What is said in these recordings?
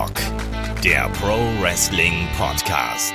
Headlock, der Pro Wrestling Podcast.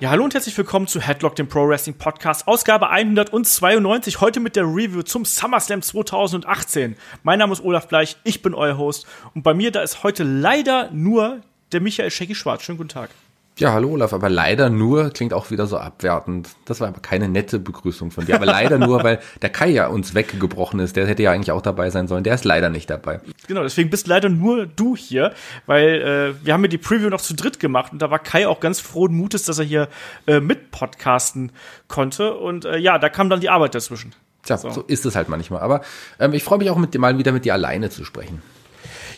Ja, hallo und herzlich willkommen zu Headlock, dem Pro Wrestling Podcast, Ausgabe 192. Heute mit der Review zum SummerSlam 2018. Mein Name ist Olaf Bleich, ich bin euer Host und bei mir da ist heute leider nur der Michael Schecki Schwarz. Schönen guten Tag. Ja, hallo Olaf, aber leider nur klingt auch wieder so abwertend. Das war aber keine nette Begrüßung von dir. Aber leider nur, weil der Kai ja uns weggebrochen ist. Der hätte ja eigentlich auch dabei sein sollen. Der ist leider nicht dabei. Genau, deswegen bist leider nur du hier, weil äh, wir haben ja die Preview noch zu dritt gemacht und da war Kai auch ganz frohen Mutes, dass er hier äh, mit podcasten konnte. Und äh, ja, da kam dann die Arbeit dazwischen. Tja, so, so ist es halt manchmal. Aber ähm, ich freue mich auch mit dir mal wieder mit dir alleine zu sprechen.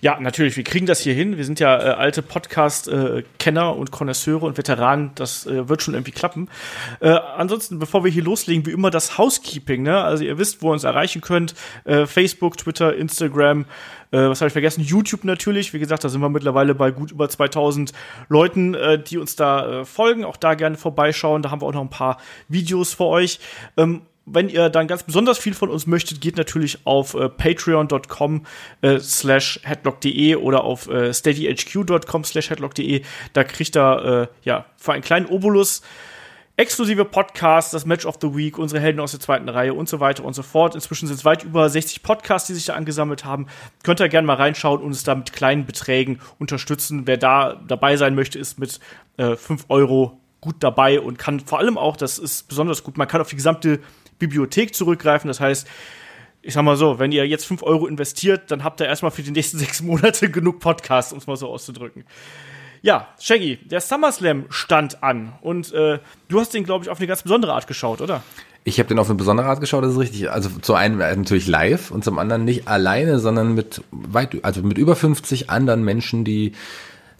Ja, natürlich, wir kriegen das hier hin. Wir sind ja äh, alte Podcast-Kenner und Konnoisseure und Veteranen. Das äh, wird schon irgendwie klappen. Äh, ansonsten, bevor wir hier loslegen, wie immer das Housekeeping. Ne? Also ihr wisst, wo ihr uns erreichen könnt. Äh, Facebook, Twitter, Instagram. Äh, was habe ich vergessen? YouTube natürlich. Wie gesagt, da sind wir mittlerweile bei gut über 2000 Leuten, äh, die uns da äh, folgen. Auch da gerne vorbeischauen. Da haben wir auch noch ein paar Videos für euch. Ähm, wenn ihr dann ganz besonders viel von uns möchtet, geht natürlich auf äh, patreon.com äh, slash headlock.de oder auf äh, steadyhq.com slash headlock.de. Da kriegt ihr äh, ja für einen kleinen Obolus exklusive Podcasts, das Match of the Week, unsere Helden aus der zweiten Reihe und so weiter und so fort. Inzwischen sind es weit über 60 Podcasts, die sich da angesammelt haben. Könnt ihr gerne mal reinschauen und uns da mit kleinen Beträgen unterstützen. Wer da dabei sein möchte, ist mit äh, 5 Euro gut dabei und kann vor allem auch, das ist besonders gut, man kann auf die gesamte Bibliothek zurückgreifen. Das heißt, ich sag mal so, wenn ihr jetzt 5 Euro investiert, dann habt ihr erstmal für die nächsten sechs Monate genug Podcasts, um es mal so auszudrücken. Ja, Shaggy, der SummerSlam stand an und äh, du hast den, glaube ich, auf eine ganz besondere Art geschaut, oder? Ich habe den auf eine besondere Art geschaut, das ist richtig. Also zum einen natürlich live und zum anderen nicht alleine, sondern mit weit, also mit über 50 anderen Menschen, die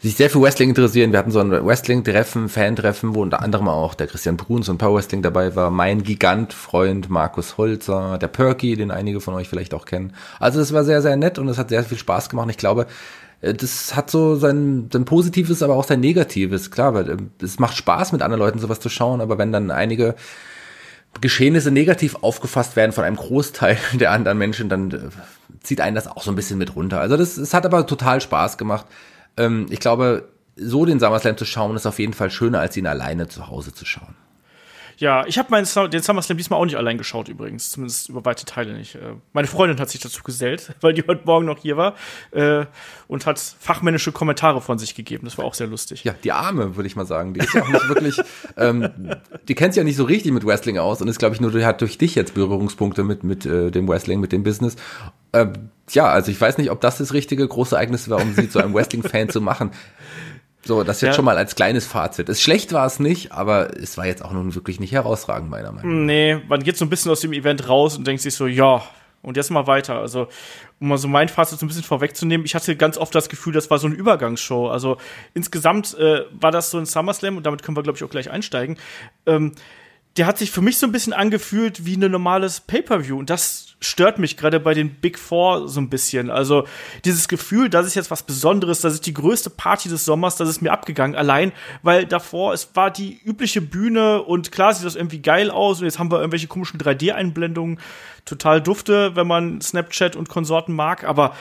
sich sehr für Wrestling interessieren. Wir hatten so ein Wrestling-Treffen, Fan-Treffen, wo unter anderem auch der Christian Bruns und Power Wrestling dabei war, mein Gigant-Freund Markus Holzer, der Perky, den einige von euch vielleicht auch kennen. Also es war sehr, sehr nett und es hat sehr viel Spaß gemacht. Ich glaube, äh, das hat so sein, sein Positives, aber auch sein Negatives. Klar, weil äh, es macht Spaß, mit anderen Leuten sowas zu schauen, aber wenn dann einige Geschehnisse negativ aufgefasst werden von einem Großteil der anderen Menschen, dann äh, zieht einen das auch so ein bisschen mit runter. Also das, es hat aber total Spaß gemacht ähm, ich glaube, so den SummerSlam zu schauen, ist auf jeden Fall schöner, als ihn alleine zu Hause zu schauen. Ja, ich habe den SummerSlam diesmal auch nicht allein geschaut übrigens, zumindest über weite Teile nicht. Äh, meine Freundin hat sich dazu gesellt, weil die heute Morgen noch hier war äh, und hat fachmännische Kommentare von sich gegeben. Das war auch sehr lustig. Ja, die Arme, würde ich mal sagen. Die ist ja auch nicht wirklich, ähm, die kennt sich ja nicht so richtig mit Wrestling aus und ist, glaube ich, nur hat durch dich jetzt Berührungspunkte mit, mit äh, dem Wrestling, mit dem Business. Äh, ja, also ich weiß nicht, ob das das richtige große Ereignis war, um sie zu einem Wrestling-Fan zu machen. So, das jetzt ja. schon mal als kleines Fazit. Es schlecht war es nicht, aber es war jetzt auch nun wirklich nicht herausragend, meiner Meinung nach. Nee, man geht so ein bisschen aus dem Event raus und denkt sich so, ja, und jetzt mal weiter. Also, um mal so mein Fazit so ein bisschen vorwegzunehmen, ich hatte ganz oft das Gefühl, das war so eine Übergangsshow. Also insgesamt äh, war das so ein SummerSlam und damit können wir, glaube ich, auch gleich einsteigen. Ähm, der hat sich für mich so ein bisschen angefühlt wie ein normales Pay-per-View und das stört mich gerade bei den Big Four so ein bisschen. Also dieses Gefühl, das ist jetzt was Besonderes, das ist die größte Party des Sommers, das ist mir abgegangen. Allein, weil davor es war die übliche Bühne und klar sieht das irgendwie geil aus und jetzt haben wir irgendwelche komischen 3D-Einblendungen, total dufte, wenn man Snapchat und Konsorten mag, aber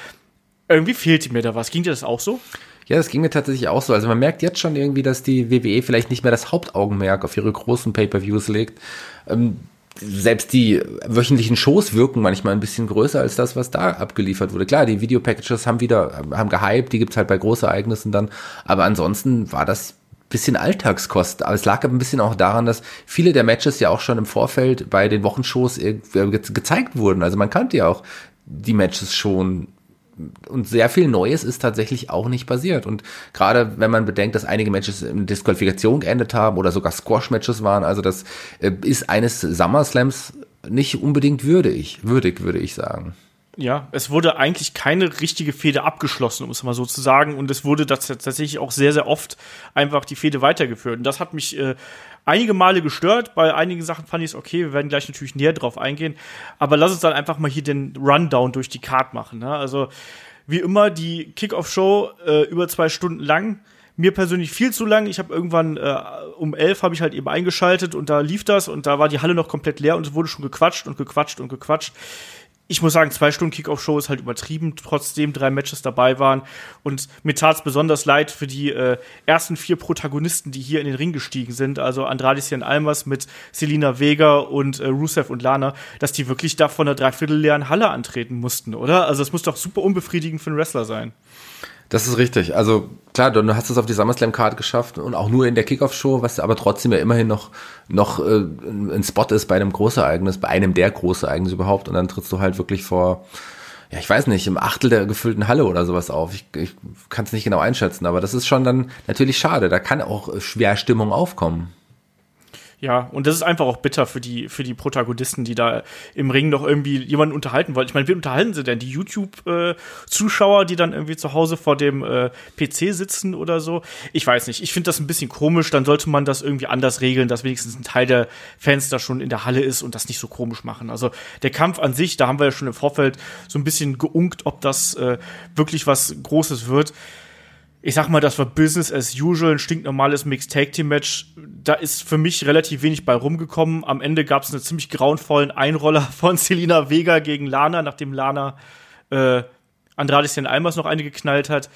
irgendwie fehlte mir da was. Ging dir das auch so? Ja, das ging mir tatsächlich auch so. Also man merkt jetzt schon irgendwie, dass die WWE vielleicht nicht mehr das Hauptaugenmerk auf ihre großen Pay-per-Views legt. Ähm, selbst die wöchentlichen Shows wirken manchmal ein bisschen größer als das, was da abgeliefert wurde. Klar, die Videopackages haben wieder, haben gehypt, die gibt's halt bei Großereignissen dann. Aber ansonsten war das bisschen Alltagskost. Aber es lag ein bisschen auch daran, dass viele der Matches ja auch schon im Vorfeld bei den Wochenshows gezeigt wurden. Also man kannte ja auch die Matches schon und sehr viel Neues ist tatsächlich auch nicht passiert. Und gerade wenn man bedenkt, dass einige Matches in Disqualifikation geendet haben oder sogar Squash-Matches waren, also das äh, ist eines SummerSlams nicht unbedingt würdig, würdig, würde ich sagen. Ja, es wurde eigentlich keine richtige Fehde abgeschlossen, um es mal so zu sagen. Und es wurde tatsächlich auch sehr, sehr oft einfach die Fehde weitergeführt. Und das hat mich äh, einige Male gestört. Bei einigen Sachen fand ich es okay. Wir werden gleich natürlich näher drauf eingehen. Aber lass uns dann einfach mal hier den Rundown durch die Card machen. Ne? Also, wie immer, die Kickoff-Show äh, über zwei Stunden lang. Mir persönlich viel zu lang. Ich habe irgendwann äh, um elf habe ich halt eben eingeschaltet und da lief das und da war die Halle noch komplett leer und es wurde schon gequatscht und gequatscht und gequatscht ich muss sagen, zwei Stunden Kickoff-Show ist halt übertrieben, trotzdem drei Matches dabei waren. Und mir tat es besonders leid für die äh, ersten vier Protagonisten, die hier in den Ring gestiegen sind, also Andrade Almas mit Selina Vega und äh, Rusev und Lana, dass die wirklich da von einer dreiviertelleeren Halle antreten mussten, oder? Also es muss doch super unbefriedigend für einen Wrestler sein. Das ist richtig. Also klar, du hast es auf die SummerSlam-Card geschafft und auch nur in der Kickoff-Show, was aber trotzdem ja immerhin noch, noch äh, ein Spot ist bei einem Großereignis, bei einem der Großereignisse überhaupt. Und dann trittst du halt wirklich vor, ja, ich weiß nicht, im Achtel der gefüllten Halle oder sowas auf. Ich, ich kann es nicht genau einschätzen, aber das ist schon dann natürlich schade. Da kann auch schwer Stimmung aufkommen. Ja, und das ist einfach auch bitter für die, für die Protagonisten, die da im Ring noch irgendwie jemanden unterhalten wollen. Ich meine, wie unterhalten sie denn? Die YouTube-Zuschauer, die dann irgendwie zu Hause vor dem äh, PC sitzen oder so? Ich weiß nicht. Ich finde das ein bisschen komisch. Dann sollte man das irgendwie anders regeln, dass wenigstens ein Teil der Fans da schon in der Halle ist und das nicht so komisch machen. Also der Kampf an sich, da haben wir ja schon im Vorfeld so ein bisschen geunkt, ob das äh, wirklich was Großes wird ich sag mal, das war Business as usual, ein stinknormales Mixed Tag Team Match. Da ist für mich relativ wenig bei rumgekommen. Am Ende gab es einen ziemlich grauenvollen Einroller von Selina Vega gegen Lana, nachdem Lana äh, Andrade Almas noch eine geknallt hat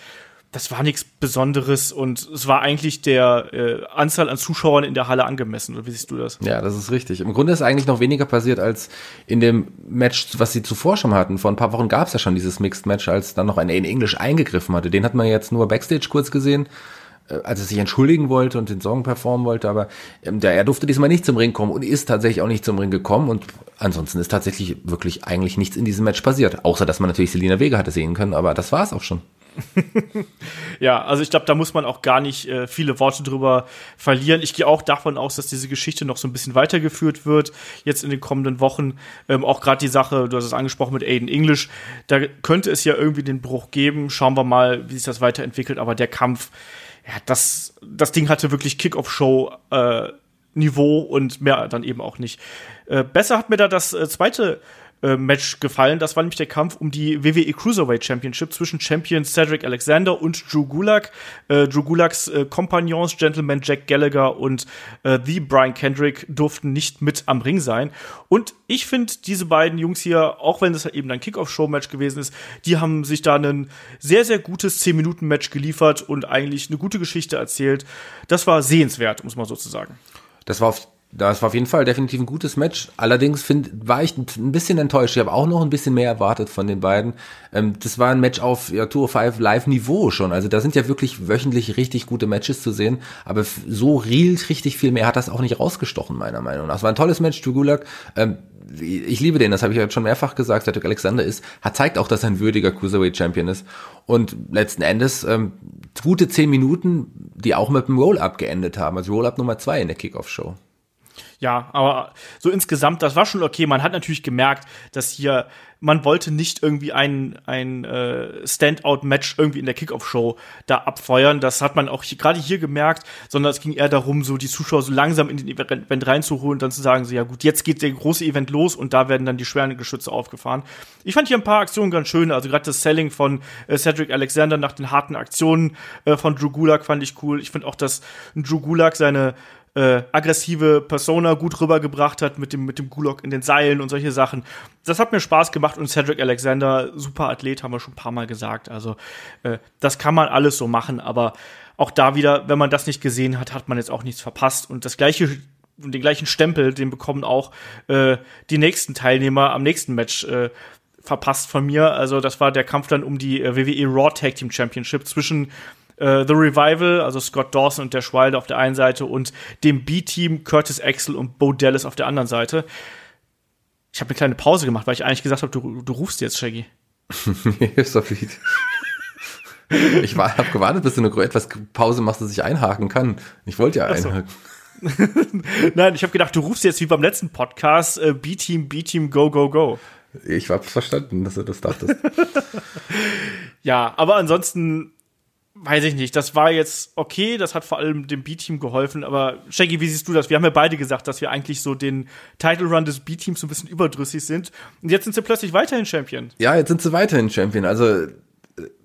das war nichts Besonderes und es war eigentlich der äh, Anzahl an Zuschauern in der Halle angemessen. Oder wie siehst du das? Ja, das ist richtig. Im Grunde ist eigentlich noch weniger passiert als in dem Match, was sie zuvor schon hatten. Vor ein paar Wochen gab es ja schon dieses Mixed Match, als dann noch einer in Englisch eingegriffen hatte. Den hat man jetzt nur Backstage kurz gesehen, als er sich entschuldigen wollte und den Song performen wollte. Aber ähm, der, er durfte diesmal nicht zum Ring kommen und ist tatsächlich auch nicht zum Ring gekommen. Und ansonsten ist tatsächlich wirklich eigentlich nichts in diesem Match passiert. Außer, dass man natürlich Selina Vega hatte sehen können. Aber das war es auch schon. ja, also ich glaube, da muss man auch gar nicht äh, viele Worte drüber verlieren. Ich gehe auch davon aus, dass diese Geschichte noch so ein bisschen weitergeführt wird, jetzt in den kommenden Wochen. Ähm, auch gerade die Sache, du hast es angesprochen mit Aiden English, da könnte es ja irgendwie den Bruch geben. Schauen wir mal, wie sich das weiterentwickelt. Aber der Kampf, ja, das, das Ding hatte wirklich Kick-Off-Show. Äh, Niveau und mehr dann eben auch nicht. Äh, besser hat mir da das äh, zweite äh, Match gefallen. Das war nämlich der Kampf um die WWE Cruiserweight Championship zwischen Champion Cedric Alexander und Drew Gulak. Äh, Drew Gulaks äh, Kompagnons, Gentleman Jack Gallagher und äh, The Brian Kendrick durften nicht mit am Ring sein. Und ich finde, diese beiden Jungs hier, auch wenn es eben ein Kickoff-Show-Match gewesen ist, die haben sich da ein sehr, sehr gutes 10-Minuten-Match geliefert und eigentlich eine gute Geschichte erzählt. Das war sehenswert, muss man sozusagen. Das war auf das war auf jeden Fall definitiv ein gutes Match. Allerdings find, war ich ein bisschen enttäuscht. Ich habe auch noch ein bisschen mehr erwartet von den beiden. Ähm, das war ein Match auf ja, Tour 5 Live-Niveau schon. Also da sind ja wirklich wöchentlich richtig gute Matches zu sehen. Aber so real richtig viel mehr hat das auch nicht rausgestochen, meiner Meinung nach. Es war ein tolles Match, Tugulak. Ähm, ich liebe den, das habe ich ja schon mehrfach gesagt, Cedric Alexander ist, hat zeigt auch, dass er ein würdiger Cruiserweight Champion ist. Und letzten Endes ähm, gute zehn Minuten, die auch mit dem Roll-Up geendet haben. Also Roll-Up Nummer zwei in der Kickoff-Show. Ja, aber so insgesamt, das war schon okay. Man hat natürlich gemerkt, dass hier, man wollte nicht irgendwie ein, ein äh, Standout-Match irgendwie in der Kickoff-Show da abfeuern. Das hat man auch gerade hier gemerkt, sondern es ging eher darum, so die Zuschauer so langsam in den Event reinzuholen und dann zu sagen, so ja gut, jetzt geht der große Event los und da werden dann die schweren Geschütze aufgefahren. Ich fand hier ein paar Aktionen ganz schön, also gerade das Selling von äh, Cedric Alexander nach den harten Aktionen äh, von Drew Gulak fand ich cool. Ich finde auch, dass Drew Gulak seine äh, aggressive Persona gut rübergebracht hat mit dem, mit dem Gulok in den Seilen und solche Sachen. Das hat mir Spaß gemacht und Cedric Alexander, super Athlet, haben wir schon ein paar Mal gesagt. Also, äh, das kann man alles so machen, aber auch da wieder, wenn man das nicht gesehen hat, hat man jetzt auch nichts verpasst. Und das gleiche den gleichen Stempel, den bekommen auch äh, die nächsten Teilnehmer am nächsten Match äh, verpasst von mir. Also das war der Kampf dann um die äh, WWE Raw Tag Team Championship zwischen äh, The Revival, also Scott Dawson und der Schwalde auf der einen Seite und dem B-Team Curtis Axel und Bo Dallas auf der anderen Seite. Ich habe eine kleine Pause gemacht, weil ich eigentlich gesagt habe, du, du rufst jetzt, Shaggy. ist doch gut. Ich habe gewartet, bis du eine etwas Pause machst, dass ich einhaken kann. Ich wollte ja einhaken. Nein, ich habe gedacht, du rufst jetzt wie beim letzten Podcast äh, B-Team, B-Team, go, go, go. Ich habe verstanden, dass du das dachtest. ja, aber ansonsten weiß ich nicht, das war jetzt okay, das hat vor allem dem B-Team geholfen, aber Shaggy, wie siehst du das? Wir haben ja beide gesagt, dass wir eigentlich so den Title Run des B-Teams so ein bisschen überdrüssig sind und jetzt sind sie plötzlich weiterhin Champion. Ja, jetzt sind sie weiterhin Champion, also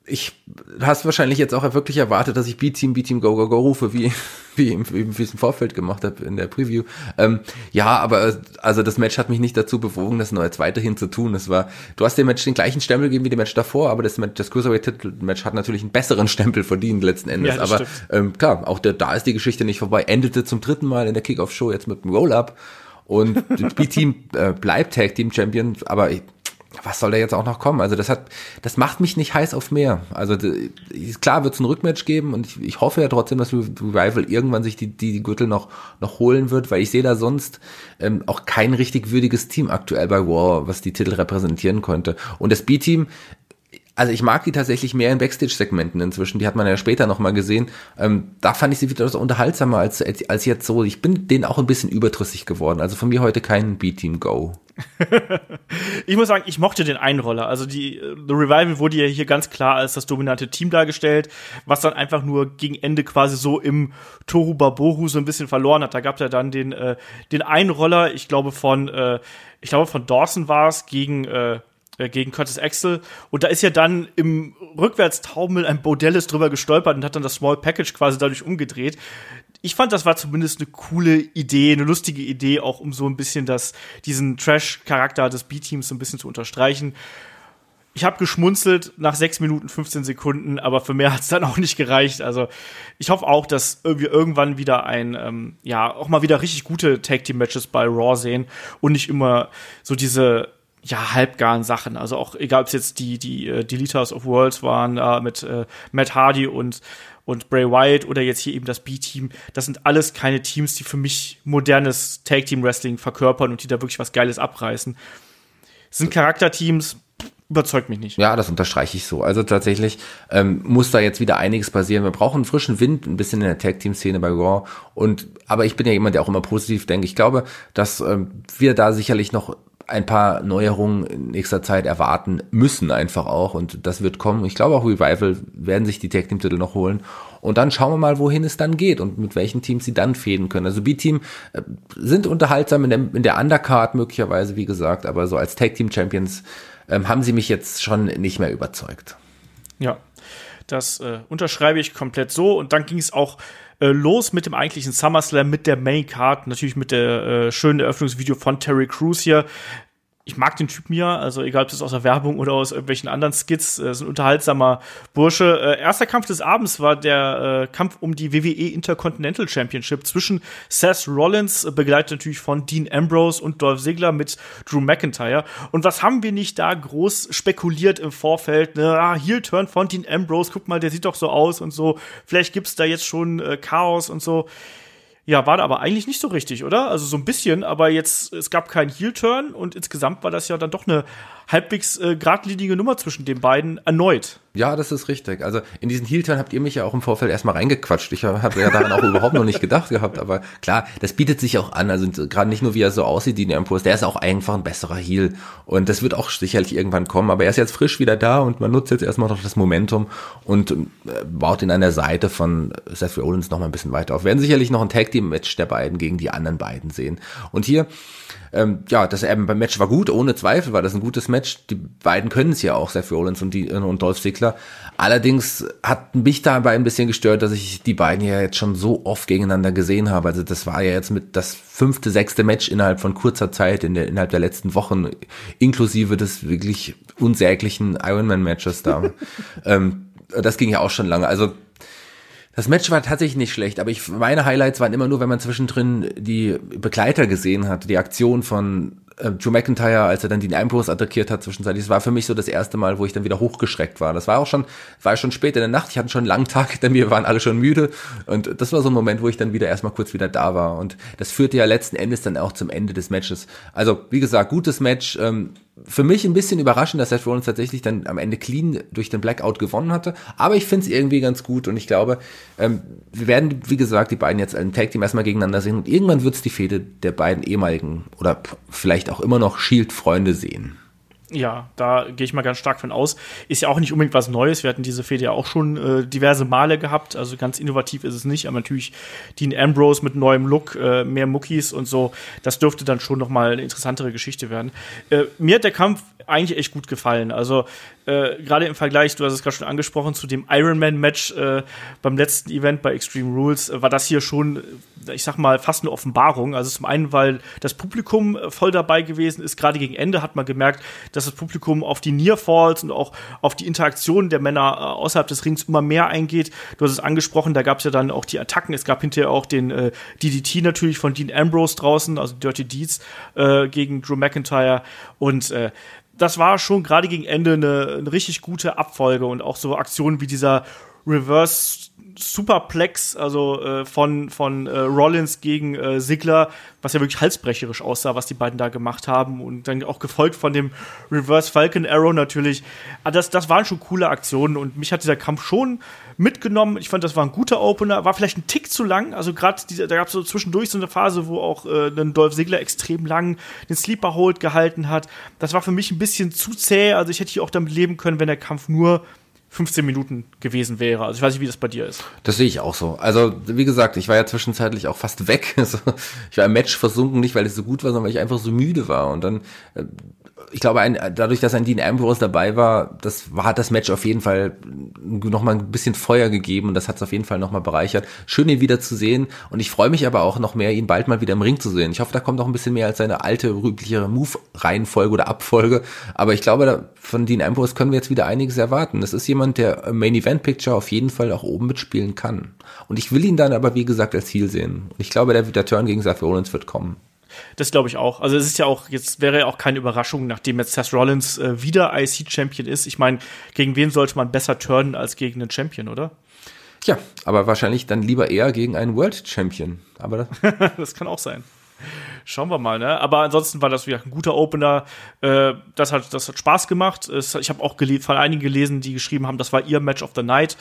ich hast wahrscheinlich jetzt auch wirklich erwartet, dass ich B-Team, B-Team, Go, Go, Go rufe, wie, wie, im, wie ich es im Vorfeld gemacht habe in der Preview. Ähm, ja, aber also das Match hat mich nicht dazu bewogen, das noch jetzt weiterhin zu tun. Es war, du hast dem Match den gleichen Stempel gegeben wie dem Match davor, aber das, Match, das Cruiserweight-Titel-Match hat natürlich einen besseren Stempel verdient letzten Endes. Ja, aber ähm, klar, auch der, da ist die Geschichte nicht vorbei. Endete zum dritten Mal in der Kickoff-Show jetzt mit einem Roll-Up. Und B-Team äh, bleibt Tag Team Champion, aber ich, was soll da jetzt auch noch kommen? Also das hat, das macht mich nicht heiß auf mehr. Also klar wird es ein Rückmatch geben und ich, ich hoffe ja trotzdem, dass Revival irgendwann sich die, die, die Gürtel noch, noch holen wird, weil ich sehe da sonst ähm, auch kein richtig würdiges Team aktuell bei War, was die Titel repräsentieren könnte. Und das B-Team also ich mag die tatsächlich mehr in Backstage-Segmenten inzwischen. Die hat man ja später nochmal gesehen. Ähm, da fand ich sie wieder so unterhaltsamer als, als, jetzt so. Ich bin denen auch ein bisschen überdrüssig geworden. Also von mir heute kein B-Team-Go. ich muss sagen, ich mochte den Einroller. Also die The Revival wurde ja hier ganz klar als das dominante Team dargestellt, was dann einfach nur gegen Ende quasi so im Toru Baboru so ein bisschen verloren hat. Da gab es ja dann den, äh, den Einroller, ich glaube von, äh, ich glaube von Dawson war es gegen äh, äh, gegen Curtis Axel. Und da ist ja dann im Rückwärtstaumel ein Bodellis drüber gestolpert und hat dann das Small Package quasi dadurch umgedreht. Ich fand, das war zumindest eine coole Idee, eine lustige Idee, auch um so ein bisschen das, diesen Trash-Charakter des B-Teams so ein bisschen zu unterstreichen. Ich habe geschmunzelt nach 6 Minuten 15 Sekunden, aber für mehr hat es dann auch nicht gereicht. Also ich hoffe auch, dass wir irgendwann wieder ein, ähm, ja, auch mal wieder richtig gute Tag-Team-Matches bei Raw sehen und nicht immer so diese ja, halbgaren Sachen. Also auch, egal ob es jetzt die, die äh, Deleters of Worlds waren, äh, mit äh, Matt Hardy und, und Bray Wyatt oder jetzt hier eben das B-Team. Das sind alles keine Teams, die für mich modernes Tag-Team-Wrestling verkörpern und die da wirklich was Geiles abreißen. Das sind Charakterteams, überzeugt mich nicht. Ja, das unterstreiche ich so. Also tatsächlich ähm, muss da jetzt wieder einiges passieren. Wir brauchen frischen Wind, ein bisschen in der Tag-Team-Szene bei Raw. Und aber ich bin ja jemand, der auch immer positiv denkt. Ich glaube, dass ähm, wir da sicherlich noch ein paar Neuerungen in nächster Zeit erwarten müssen einfach auch und das wird kommen. Ich glaube auch Revival werden sich die Tag Team Titel noch holen und dann schauen wir mal, wohin es dann geht und mit welchen Teams sie dann fäden können. Also B-Team äh, sind unterhaltsam in der, in der Undercard möglicherweise, wie gesagt, aber so als Tag Team Champions ähm, haben sie mich jetzt schon nicht mehr überzeugt. Ja, das äh, unterschreibe ich komplett so und dann ging es auch äh, los mit dem eigentlichen SummerSlam, mit der Main Card, natürlich mit der äh, schönen Eröffnungsvideo von Terry Crews hier ich mag den Typen ja, also egal ob das aus der Werbung oder aus irgendwelchen anderen Skits, äh, ist ein unterhaltsamer Bursche. Äh, erster Kampf des Abends war der äh, Kampf um die WWE Intercontinental Championship zwischen Seth Rollins, äh, begleitet natürlich von Dean Ambrose und Dolph Ziggler mit Drew McIntyre. Und was haben wir nicht da groß spekuliert im Vorfeld? Ne? Ah, Heel-Turn von Dean Ambrose, guck mal, der sieht doch so aus und so. Vielleicht gibt's da jetzt schon äh, Chaos und so. Ja, war da aber eigentlich nicht so richtig, oder? Also so ein bisschen, aber jetzt, es gab keinen Heel-Turn und insgesamt war das ja dann doch eine halbwegs äh, geradlinige Nummer zwischen den beiden erneut. Ja, das ist richtig. Also in diesen Heel-Turn habt ihr mich ja auch im Vorfeld erstmal reingequatscht. Ich habe ja daran auch überhaupt noch nicht gedacht gehabt, aber klar, das bietet sich auch an. Also gerade nicht nur, wie er so aussieht, die Ambrose, der ist auch einfach ein besserer Heel. Und das wird auch sicherlich irgendwann kommen. Aber er ist jetzt frisch wieder da und man nutzt jetzt erstmal noch das Momentum und äh, baut ihn an der Seite von Seth Rollins noch mal ein bisschen weiter auf. Wir werden sicherlich noch ein Tag-Team-Match der beiden gegen die anderen beiden sehen. Und hier ähm, ja, das ähm, beim Match war gut, ohne Zweifel war das ein gutes Match. Die beiden können es ja auch, Seth Rollins und, die, und Dolph Ziggler. Allerdings hat mich dabei ein bisschen gestört, dass ich die beiden ja jetzt schon so oft gegeneinander gesehen habe. Also das war ja jetzt mit das fünfte, sechste Match innerhalb von kurzer Zeit, in der, innerhalb der letzten Wochen, inklusive des wirklich unsäglichen Ironman-Matches da. ähm, das ging ja auch schon lange. Also das Match war tatsächlich nicht schlecht, aber ich, meine Highlights waren immer nur, wenn man zwischendrin die Begleiter gesehen hat, die Aktion von äh, Drew McIntyre, als er dann den Ambrose attackiert hat zwischenzeitlich. Das war für mich so das erste Mal, wo ich dann wieder hochgeschreckt war. Das war auch schon, war schon spät in der Nacht. Ich hatte schon einen langen Tag hinter mir, waren alle schon müde. Und das war so ein Moment, wo ich dann wieder erstmal kurz wieder da war. Und das führte ja letzten Endes dann auch zum Ende des Matches. Also, wie gesagt, gutes Match. Ähm, für mich ein bisschen überraschend, dass Seth Rollins tatsächlich dann am Ende clean durch den Blackout gewonnen hatte. Aber ich finde es irgendwie ganz gut und ich glaube, ähm, wir werden, wie gesagt, die beiden jetzt im Tag Team erstmal gegeneinander sehen und irgendwann wird es die Fehde der beiden ehemaligen oder vielleicht auch immer noch Shield-Freunde sehen. Ja, da gehe ich mal ganz stark von aus. Ist ja auch nicht unbedingt was Neues. Wir hatten diese Fehde ja auch schon äh, diverse Male gehabt. Also ganz innovativ ist es nicht. Aber natürlich Dean Ambrose mit neuem Look, äh, mehr Muckis und so. Das dürfte dann schon noch mal eine interessantere Geschichte werden. Äh, mir hat der Kampf eigentlich echt gut gefallen. Also äh, gerade im Vergleich, du hast es gerade schon angesprochen, zu dem Ironman-Match äh, beim letzten Event bei Extreme Rules, äh, war das hier schon, äh, ich sag mal, fast eine Offenbarung. Also zum einen, weil das Publikum äh, voll dabei gewesen ist. Gerade gegen Ende hat man gemerkt, dass das Publikum auf die Nearfalls und auch auf die Interaktion der Männer äh, außerhalb des Rings immer mehr eingeht. Du hast es angesprochen, da gab es ja dann auch die Attacken. Es gab hinterher auch den äh, DDT natürlich von Dean Ambrose draußen, also Dirty Deeds äh, gegen Drew McIntyre. Und äh, das war schon gerade gegen Ende eine, eine richtig gute Abfolge und auch so Aktionen wie dieser Reverse Superplex, also äh, von, von äh, Rollins gegen äh, Sigler, was ja wirklich halsbrecherisch aussah, was die beiden da gemacht haben. Und dann auch gefolgt von dem Reverse Falcon Arrow natürlich. Ah, das, das waren schon coole Aktionen und mich hat dieser Kampf schon mitgenommen. Ich fand, das war ein guter Opener. War vielleicht ein Tick zu lang. Also gerade da gab es so zwischendurch so eine Phase, wo auch äh, ein Dolph Sigler extrem lang den Sleeper Hold gehalten hat. Das war für mich ein bisschen zu zäh. Also ich hätte hier auch damit leben können, wenn der Kampf nur 15 Minuten gewesen wäre. Also ich weiß nicht, wie das bei dir ist. Das sehe ich auch so. Also wie gesagt, ich war ja zwischenzeitlich auch fast weg. ich war im Match versunken, nicht weil es so gut war, sondern weil ich einfach so müde war. Und dann äh, ich glaube, ein, dadurch, dass ein Dean Ambrose dabei war, das war, hat das Match auf jeden Fall nochmal ein bisschen Feuer gegeben und das hat es auf jeden Fall nochmal bereichert. Schön, ihn wieder zu sehen und ich freue mich aber auch noch mehr, ihn bald mal wieder im Ring zu sehen. Ich hoffe, da kommt noch ein bisschen mehr als seine alte, übliche Move-Reihenfolge oder Abfolge, aber ich glaube, von Dean Ambrose können wir jetzt wieder einiges erwarten. Das ist jemand, der im Main Event Picture auf jeden Fall auch oben mitspielen kann. Und ich will ihn dann aber, wie gesagt, als Ziel sehen. Und ich glaube, der, der Turn gegen Seth Rollins wird kommen. Das glaube ich auch. Also es ist ja auch, jetzt wäre ja auch keine Überraschung, nachdem jetzt Seth Rollins äh, wieder IC-Champion ist. Ich meine, gegen wen sollte man besser turnen als gegen einen Champion, oder? Tja, aber wahrscheinlich dann lieber eher gegen einen World Champion. Aber das, das kann auch sein. Schauen wir mal, ne? Aber ansonsten war das wieder ein guter Opener. Äh, das, hat, das hat Spaß gemacht. Ich habe auch von einigen gelesen, die geschrieben haben, das war ihr Match of the Night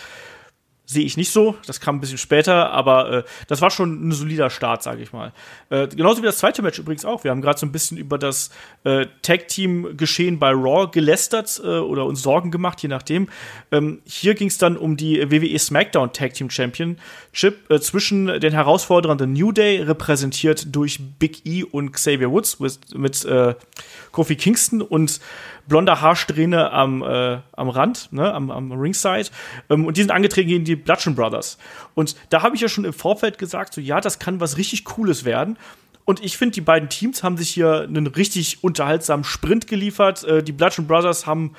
sehe ich nicht so. Das kam ein bisschen später, aber äh, das war schon ein solider Start, sage ich mal. Äh, genauso wie das zweite Match übrigens auch. Wir haben gerade so ein bisschen über das äh, Tag-Team-Geschehen bei Raw gelästert äh, oder uns Sorgen gemacht, je nachdem. Ähm, hier ging es dann um die WWE SmackDown Tag-Team Championship äh, zwischen den Herausforderern The New Day, repräsentiert durch Big E und Xavier Woods mit, mit äh, Kofi Kingston und blonder Haarsträhne am, äh, am Rand, ne, am, am Ringside. Ähm, und die sind angetreten gegen die Bludgeon Brothers. Und da habe ich ja schon im Vorfeld gesagt, so ja, das kann was richtig Cooles werden. Und ich finde, die beiden Teams haben sich hier einen richtig unterhaltsamen Sprint geliefert. Äh, die Bludgeon Brothers haben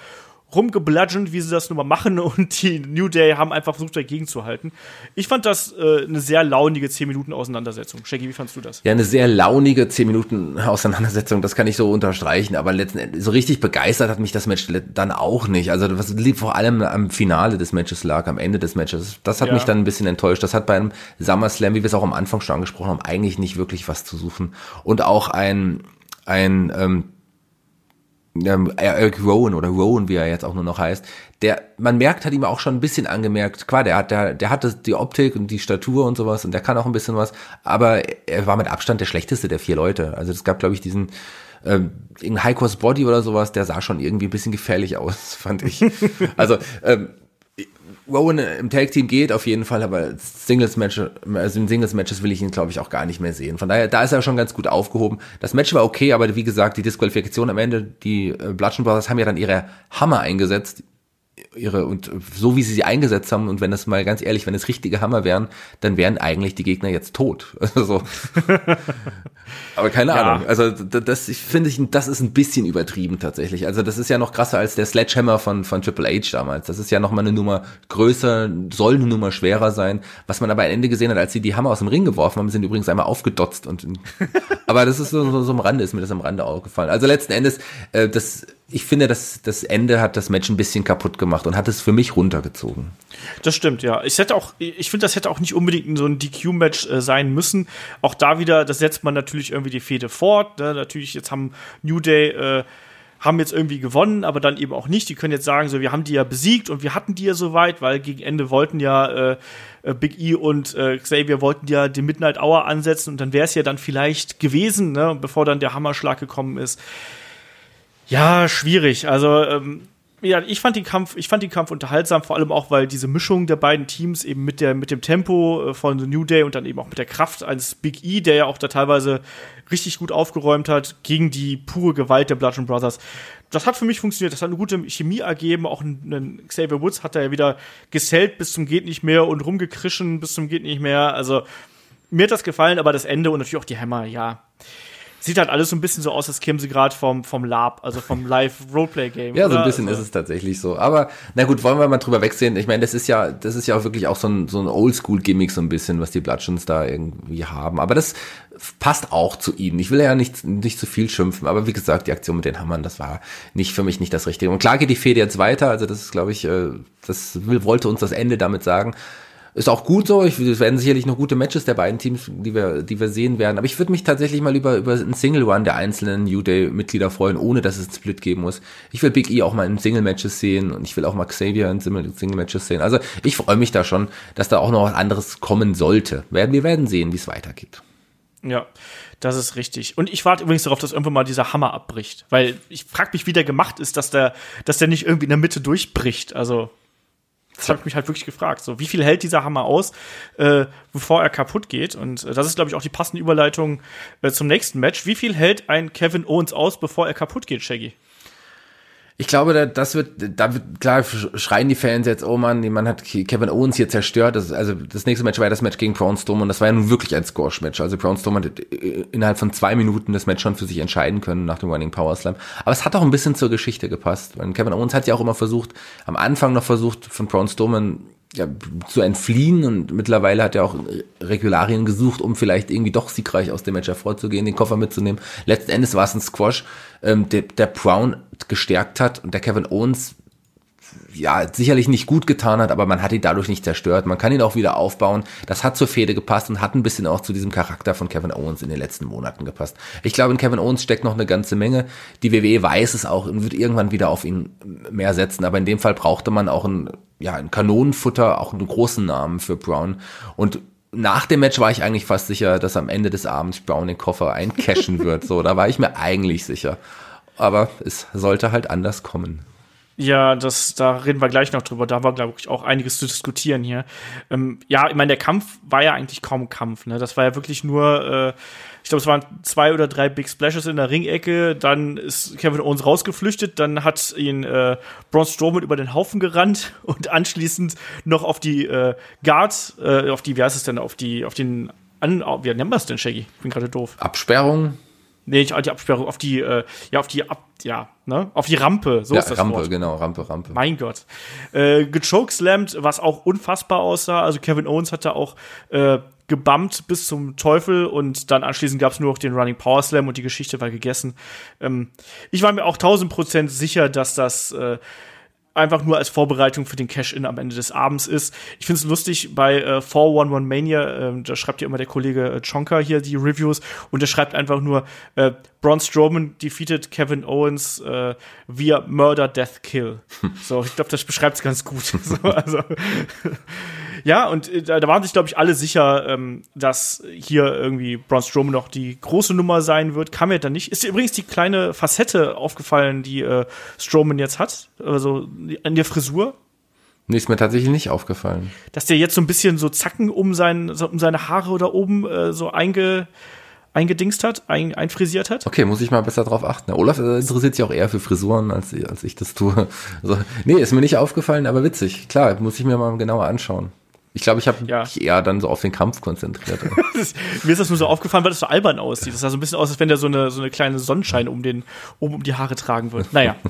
rumgebludgend, wie sie das nun mal machen, und die New Day haben einfach versucht, dagegen zu halten. Ich fand das äh, eine sehr launige 10 Minuten Auseinandersetzung. Shaggy, wie fandst du das? Ja, eine sehr launige 10 Minuten Auseinandersetzung, das kann ich so unterstreichen, aber letzten Endes, so richtig begeistert hat mich das Match dann auch nicht. Also, was vor allem am Finale des Matches lag, am Ende des Matches. Das hat ja. mich dann ein bisschen enttäuscht. Das hat beim SummerSlam, wie wir es auch am Anfang schon angesprochen haben, eigentlich nicht wirklich was zu suchen. Und auch ein, ein, ähm, ähm, Eric Rowan oder Rowan, wie er jetzt auch nur noch heißt, der, man merkt, hat ihm auch schon ein bisschen angemerkt, klar, der hat, der, der hatte die Optik und die Statur und sowas und der kann auch ein bisschen was, aber er war mit Abstand der schlechteste der vier Leute. Also es gab, glaube ich, diesen ähm, Cost Body oder sowas, der sah schon irgendwie ein bisschen gefährlich aus, fand ich. also ähm, Rowan im Tag Team geht auf jeden Fall, aber Singles Match, also in Singles Matches will ich ihn glaube ich auch gar nicht mehr sehen. Von daher, da ist er schon ganz gut aufgehoben. Das Match war okay, aber wie gesagt, die Disqualifikation am Ende, die äh, Bludgeon Brothers haben ja dann ihre Hammer eingesetzt, ihre und so wie sie sie eingesetzt haben und wenn das mal ganz ehrlich, wenn es richtige Hammer wären, dann wären eigentlich die Gegner jetzt tot. Also, aber keine ja. Ahnung. Also das ich finde ich das ist ein bisschen übertrieben tatsächlich. Also das ist ja noch krasser als der Sledgehammer von von Triple H damals. Das ist ja noch mal eine Nummer größer, soll eine Nummer schwerer sein. Was man aber am Ende gesehen hat, als sie die Hammer aus dem Ring geworfen haben, sind übrigens einmal aufgedotzt und aber das ist so, so, so am Rande ist mir das am Rande aufgefallen. Also letzten Endes äh, das ich finde, das, das Ende hat das Match ein bisschen kaputt gemacht und hat es für mich runtergezogen. Das stimmt, ja. Ich hätte auch, ich finde, das hätte auch nicht unbedingt so ein DQ-Match äh, sein müssen. Auch da wieder, das setzt man natürlich irgendwie die Fehde fort. Ne? Natürlich, jetzt haben New Day äh, haben jetzt irgendwie gewonnen, aber dann eben auch nicht. Die können jetzt sagen, so, wir haben die ja besiegt und wir hatten die ja soweit, weil gegen Ende wollten ja äh, äh Big E und äh, Xavier wollten ja die Midnight Hour ansetzen und dann wäre es ja dann vielleicht gewesen, ne, bevor dann der Hammerschlag gekommen ist. Ja, schwierig. Also ähm, ja, ich fand den Kampf, ich fand den Kampf unterhaltsam, vor allem auch, weil diese Mischung der beiden Teams eben mit der, mit dem Tempo äh, von The New Day und dann eben auch mit der Kraft eines Big E, der ja auch da teilweise richtig gut aufgeräumt hat, gegen die pure Gewalt der Bludgeon Brothers. Das hat für mich funktioniert. Das hat eine gute Chemie ergeben. Auch ein, Xavier Woods hat da ja wieder gesellt bis zum geht nicht mehr und rumgekrischen bis zum geht nicht mehr. Also, mir hat das gefallen, aber das Ende und natürlich auch die Hammer, ja sieht halt alles so ein bisschen so aus, als kämen sie gerade vom, vom Lab, also vom Live-Roleplay-Game. Ja, so ein bisschen also. ist es tatsächlich so. Aber na gut, wollen wir mal drüber wegsehen. Ich meine, das ist ja, das ist ja auch wirklich auch so ein, so ein Oldschool-Gimmick, so ein bisschen, was die Bludgeons da irgendwie haben. Aber das passt auch zu ihnen. Ich will ja nicht, nicht zu viel schimpfen, aber wie gesagt, die Aktion mit den Hammern, das war nicht für mich nicht das Richtige. Und klar geht die Fehde jetzt weiter, also das ist, glaube ich, äh, das will, wollte uns das Ende damit sagen. Ist auch gut so. Ich, es werden sicherlich noch gute Matches der beiden Teams, die wir, die wir sehen werden. Aber ich würde mich tatsächlich mal über, über einen Single Run der einzelnen New Day-Mitglieder freuen, ohne dass es einen Split geben muss. Ich will Big E auch mal in Single-Matches sehen und ich will auch mal Xavier in Single-Matches sehen. Also ich freue mich da schon, dass da auch noch was anderes kommen sollte. Werden, wir werden sehen, wie es weitergeht. Ja, das ist richtig. Und ich warte übrigens darauf, dass irgendwann mal dieser Hammer abbricht. Weil ich frage mich, wie der gemacht ist, dass der, dass der nicht irgendwie in der Mitte durchbricht. Also das habe ich mich halt wirklich gefragt. So, wie viel hält dieser Hammer aus, äh, bevor er kaputt geht? Und äh, das ist, glaube ich, auch die passende Überleitung äh, zum nächsten Match. Wie viel hält ein Kevin Owens aus, bevor er kaputt geht, Shaggy? Ich glaube, das wird, da wird, klar, schreien die Fans jetzt, oh Mann, man hat Kevin Owens hier zerstört. Das, also, das nächste Match war ja das Match gegen Braun Strowman und das war ja nun wirklich ein Squash-Match. Also, Braun Strowman hat äh, innerhalb von zwei Minuten das Match schon für sich entscheiden können nach dem Running Power Slam. Aber es hat auch ein bisschen zur Geschichte gepasst. Weil Kevin Owens hat ja auch immer versucht, am Anfang noch versucht, von Braun Strowman ja, zu entfliehen und mittlerweile hat er auch Regularien gesucht, um vielleicht irgendwie doch siegreich aus dem Match hervorzugehen, den Koffer mitzunehmen. Letzten Endes war es ein Squash, ähm, der, der Brown gestärkt hat und der Kevin Owens ja, sicherlich nicht gut getan hat, aber man hat ihn dadurch nicht zerstört. Man kann ihn auch wieder aufbauen. Das hat zur Fehde gepasst und hat ein bisschen auch zu diesem Charakter von Kevin Owens in den letzten Monaten gepasst. Ich glaube, in Kevin Owens steckt noch eine ganze Menge. Die WWE weiß es auch und wird irgendwann wieder auf ihn mehr setzen. Aber in dem Fall brauchte man auch ein, ja, ein Kanonenfutter, auch einen großen Namen für Brown. Und nach dem Match war ich eigentlich fast sicher, dass am Ende des Abends Brown den Koffer eincashen wird. So, da war ich mir eigentlich sicher. Aber es sollte halt anders kommen. Ja, das, da reden wir gleich noch drüber. Da war, glaube ich, auch einiges zu diskutieren hier. Ähm, ja, ich meine, der Kampf war ja eigentlich kaum Kampf. Ne? Das war ja wirklich nur, äh, ich glaube, es waren zwei oder drei Big Splashes in der Ringecke. Dann ist Kevin Owens rausgeflüchtet. Dann hat ihn äh, Braun Strowman über den Haufen gerannt und anschließend noch auf die äh, Guard, äh, auf die, wie heißt es denn, auf die, auf den, an, wie nennen wir es denn, Shaggy? Ich bin gerade doof. Absperrung? Nee, nicht die Absperrung, auf die, äh, ja, auf die, ab, ja, ne, auf die Rampe, so ja, ist das Rampe, Wort. genau, Rampe, Rampe. Mein Gott. Äh, gechokeslammt, was auch unfassbar aussah. Also Kevin Owens hat da auch äh, gebammt bis zum Teufel und dann anschließend gab es nur noch den Running Power Slam und die Geschichte war gegessen. Ähm, ich war mir auch tausend Prozent sicher, dass das äh, einfach nur als Vorbereitung für den Cash-In am Ende des Abends ist. Ich finde es lustig bei äh, 411 Mania, äh, da schreibt ja immer der Kollege äh, Chonka hier die Reviews und der schreibt einfach nur äh, Braun Strowman defeated Kevin Owens äh, via Murder, Death, Kill. so, ich glaube, das beschreibt es ganz gut. so, also ja, und äh, da waren sich, glaube ich, alle sicher, ähm, dass hier irgendwie Braun Strowman noch die große Nummer sein wird. Kam ja dann nicht. Ist dir übrigens die kleine Facette aufgefallen, die äh, Strowman jetzt hat? Also an der Frisur? Nee, ist mir tatsächlich nicht aufgefallen. Dass der jetzt so ein bisschen so Zacken um, sein, so um seine Haare da oben äh, so einge eingedingst hat, ein, einfrisiert hat. Okay, muss ich mal besser drauf achten. Olaf äh, interessiert sich auch eher für Frisuren, als, als ich das tue. Also, nee, ist mir nicht aufgefallen, aber witzig. Klar, muss ich mir mal genauer anschauen. Ich glaube, ich habe ja. mich eher dann so auf den Kampf konzentriert. mir ist das nur so aufgefallen, weil das so albern aussieht. Das sah so ein bisschen aus, als wenn der so eine, so eine kleine Sonnenschein um, den, um, um die Haare tragen würde. Naja.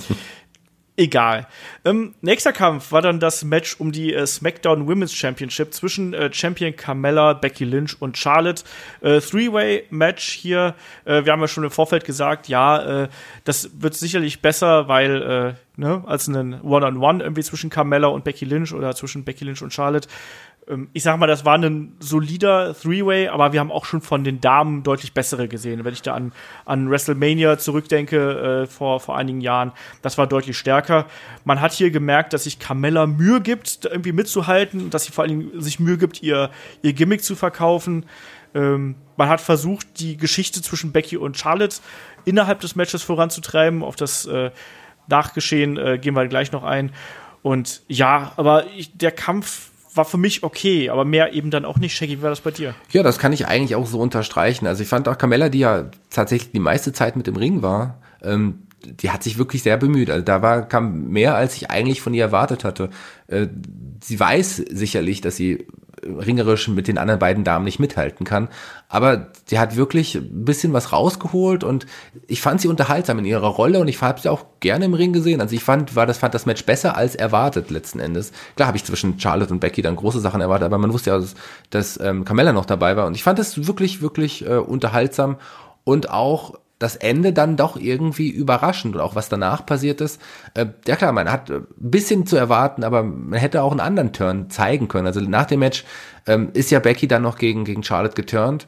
Egal. Ähm, nächster Kampf war dann das Match um die äh, SmackDown Women's Championship zwischen äh, Champion Carmella, Becky Lynch und Charlotte. Äh, Three-Way-Match hier. Äh, wir haben ja schon im Vorfeld gesagt, ja, äh, das wird sicherlich besser, weil äh, ne, als ein One-on-One -on -One irgendwie zwischen Carmella und Becky Lynch oder zwischen Becky Lynch und Charlotte ich sag mal, das war ein solider Three-Way, aber wir haben auch schon von den Damen deutlich bessere gesehen. Wenn ich da an, an WrestleMania zurückdenke, äh, vor, vor einigen Jahren, das war deutlich stärker. Man hat hier gemerkt, dass sich Carmella Mühe gibt, irgendwie mitzuhalten, dass sie vor allen Dingen sich Mühe gibt, ihr, ihr Gimmick zu verkaufen. Ähm, man hat versucht, die Geschichte zwischen Becky und Charlotte innerhalb des Matches voranzutreiben, auf das äh, Nachgeschehen äh, gehen wir gleich noch ein. Und ja, aber ich, der Kampf war für mich okay, aber mehr eben dann auch nicht. Shaggy, wie war das bei dir? Ja, das kann ich eigentlich auch so unterstreichen. Also ich fand auch Carmella, die ja tatsächlich die meiste Zeit mit im Ring war, ähm, die hat sich wirklich sehr bemüht. Also da war, kam mehr, als ich eigentlich von ihr erwartet hatte. Äh, sie weiß sicherlich, dass sie ringerisch mit den anderen beiden Damen nicht mithalten kann. Aber sie hat wirklich ein bisschen was rausgeholt und ich fand sie unterhaltsam in ihrer Rolle und ich habe sie auch gerne im Ring gesehen. Also ich fand, war das, fand das Match besser als erwartet letzten Endes. Klar habe ich zwischen Charlotte und Becky dann große Sachen erwartet, aber man wusste ja, dass, dass ähm, Carmella noch dabei war und ich fand das wirklich, wirklich äh, unterhaltsam und auch das Ende dann doch irgendwie überraschend und auch was danach passiert ist. Äh, ja klar, man hat ein bisschen zu erwarten, aber man hätte auch einen anderen Turn zeigen können. Also nach dem Match ähm, ist ja Becky dann noch gegen, gegen Charlotte geturnt.